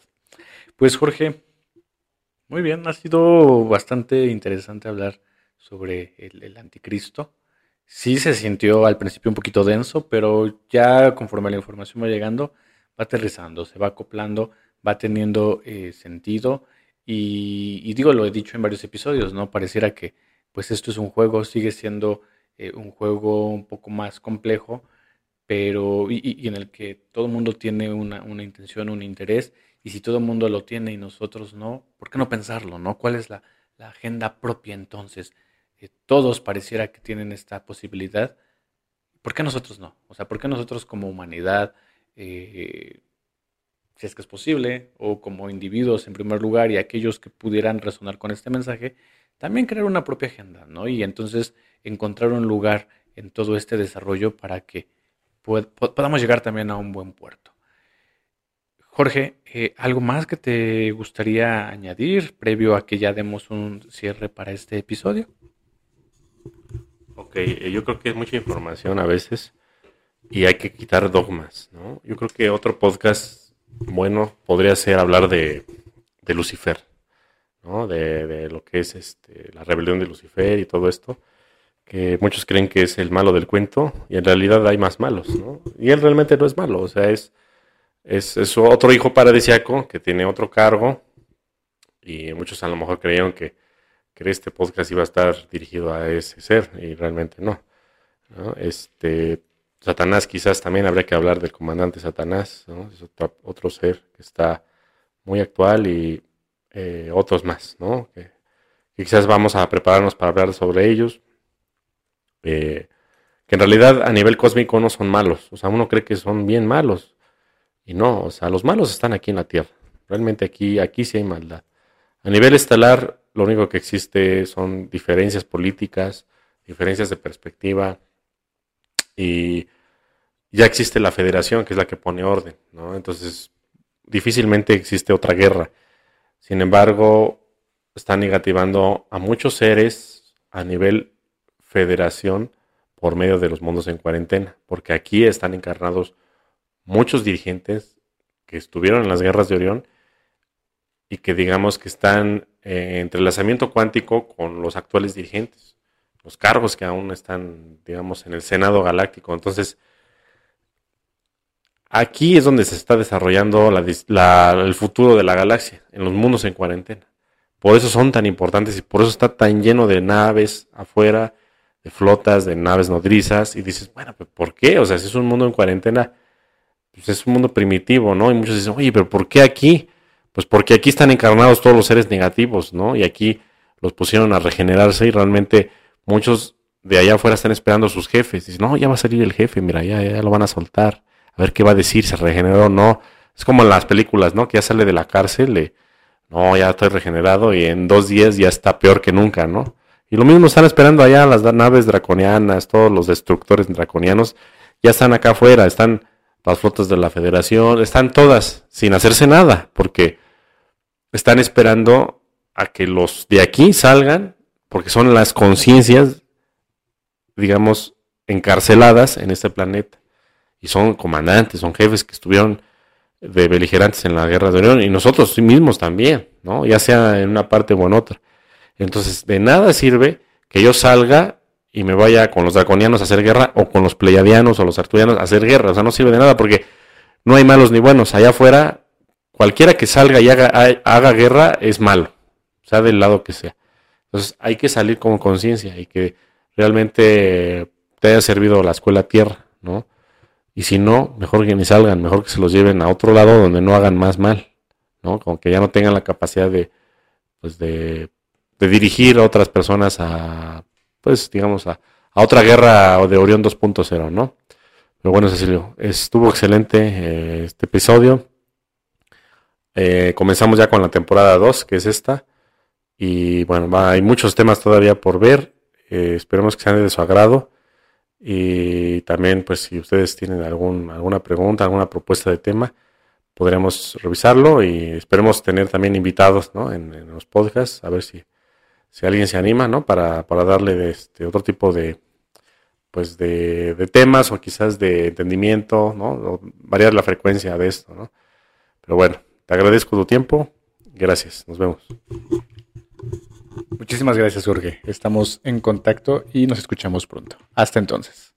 Pues Jorge, muy bien, ha sido bastante interesante hablar sobre el, anticristo. Sí se sintió al principio un poquito denso, pero ya conforme la información va llegando, va aterrizando, se va acoplando, va teniendo eh, sentido y, digo, lo he dicho en varios episodios, ¿no? Pareciera que pues esto es un juego, sigue siendo eh, un juego un poco más complejo, pero y, en el que todo el mundo tiene una, intención, un interés, y si todo el mundo lo tiene y nosotros no, ¿por qué no pensarlo, no? ¿Cuál es la, agenda propia entonces? Eh, todos pareciera que tienen esta posibilidad, ¿por qué nosotros no? O sea, ¿por qué nosotros como humanidad eh, si es que es posible, o como individuos en primer lugar y aquellos que pudieran resonar con este mensaje, también crear una propia agenda, ¿no? Y entonces encontrar un lugar en todo este desarrollo para que podamos llegar también a un buen puerto. Jorge, eh, ¿algo más que te gustaría añadir previo a que ya demos un cierre para este episodio? Ok, eh, yo creo que es mucha información a veces y hay que quitar dogmas, ¿no? Yo creo que otro podcast bueno podría ser hablar de, Lucifer, ¿no? De, lo que es este, la rebelión de Lucifer y todo esto, que muchos creen que es el malo del cuento y en realidad hay más malos, ¿no? Y él realmente no es malo, o sea, es, es, otro hijo paradisiaco que tiene otro cargo y muchos a lo mejor creyeron que, que este podcast iba a estar dirigido a ese ser y realmente no. ¿no? Este, Satanás quizás también habría que hablar del comandante Satanás, es otro, ser que está muy actual y eh, otros más, ¿no? Que, quizás vamos a prepararnos para hablar sobre ellos, eh, que en realidad a nivel cósmico no son malos, o sea, uno cree que son bien malos y no, o sea, los malos están aquí en la Tierra, realmente aquí, aquí sí hay maldad. A nivel estelar, lo único que existe son diferencias políticas, diferencias de perspectiva, y ya existe la federación, que es la que pone orden, ¿no? Entonces, difícilmente existe otra guerra. Sin embargo, está negativando a muchos seres a nivel federación por medio de los mundos en cuarentena, porque aquí están encarnados muchos dirigentes que estuvieron en las guerras de Orión y que digamos que están en entrelazamiento cuántico con los actuales dirigentes los cargos que aún están, digamos, en el Senado Galáctico. Entonces, aquí es donde se está desarrollando el futuro de la galaxia, en los mundos en cuarentena. Por eso son tan importantes y por eso está tan lleno de naves afuera, de flotas, de naves nodrizas. Y dices, bueno, ¿por qué? O sea, si es un mundo en cuarentena, pues es un mundo primitivo, ¿no? Y muchos dicen, oye, pero ¿por qué aquí? Pues porque aquí están encarnados todos los seres negativos, ¿no? Y aquí los pusieron a regenerarse y realmente muchos de allá afuera están esperando a sus jefes. Dicen, no, ya va a salir el jefe, mira, ya, ya lo van a soltar. A ver qué va a decir, se regeneró o no. Es como en las películas, ¿no? Que ya sale de la cárcel, le, no, ya estoy regenerado y en dos días ya está peor que nunca, ¿no? Y lo mismo están esperando allá las naves draconianas, todos los destructores draconianos, ya están acá afuera, están las flotas de la federación, están todas sin hacerse nada, porque están esperando a que los de aquí salgan, porque son las conciencias, digamos, encarceladas en este planeta. Y son comandantes, son jefes que estuvieron de beligerantes en la guerra de Orión y nosotros mismos también, ¿no? Ya sea en una parte o en otra. Entonces, de nada sirve que yo salga y me vaya con los draconianos a hacer guerra o con los pleiadianos o los arturianos a hacer guerra. O sea, no sirve de nada porque no hay malos ni buenos. Allá afuera, cualquiera que salga y haga, haga guerra es malo, sea del lado que sea. Entonces, hay que salir con conciencia y que realmente te haya servido la escuela tierra, ¿no? Y si no, mejor que ni salgan, mejor que se los lleven a otro lado donde no hagan más mal, ¿no? Como que ya no tengan la capacidad de, pues de, de dirigir a otras personas a, pues digamos, a, a otra guerra de Orión 2.0, ¿no? Pero bueno, Cecilio, estuvo excelente eh, este episodio. Eh, comenzamos ya con la temporada 2, que es esta. Y bueno, hay muchos temas todavía por ver. Eh, esperemos que sean de su agrado. Y también, pues, si ustedes tienen algún, alguna pregunta, alguna propuesta de tema, podremos revisarlo y esperemos tener también invitados ¿no? en, los podcasts, a ver si, si alguien se anima, ¿no? Para, para darle este otro tipo de, pues de, de, temas o quizás de entendimiento, ¿no? Variar la frecuencia de esto, ¿no? Pero bueno, te agradezco tu tiempo. Gracias. Nos vemos. Muchísimas gracias, Jorge. Estamos en contacto y nos escuchamos pronto. Hasta entonces.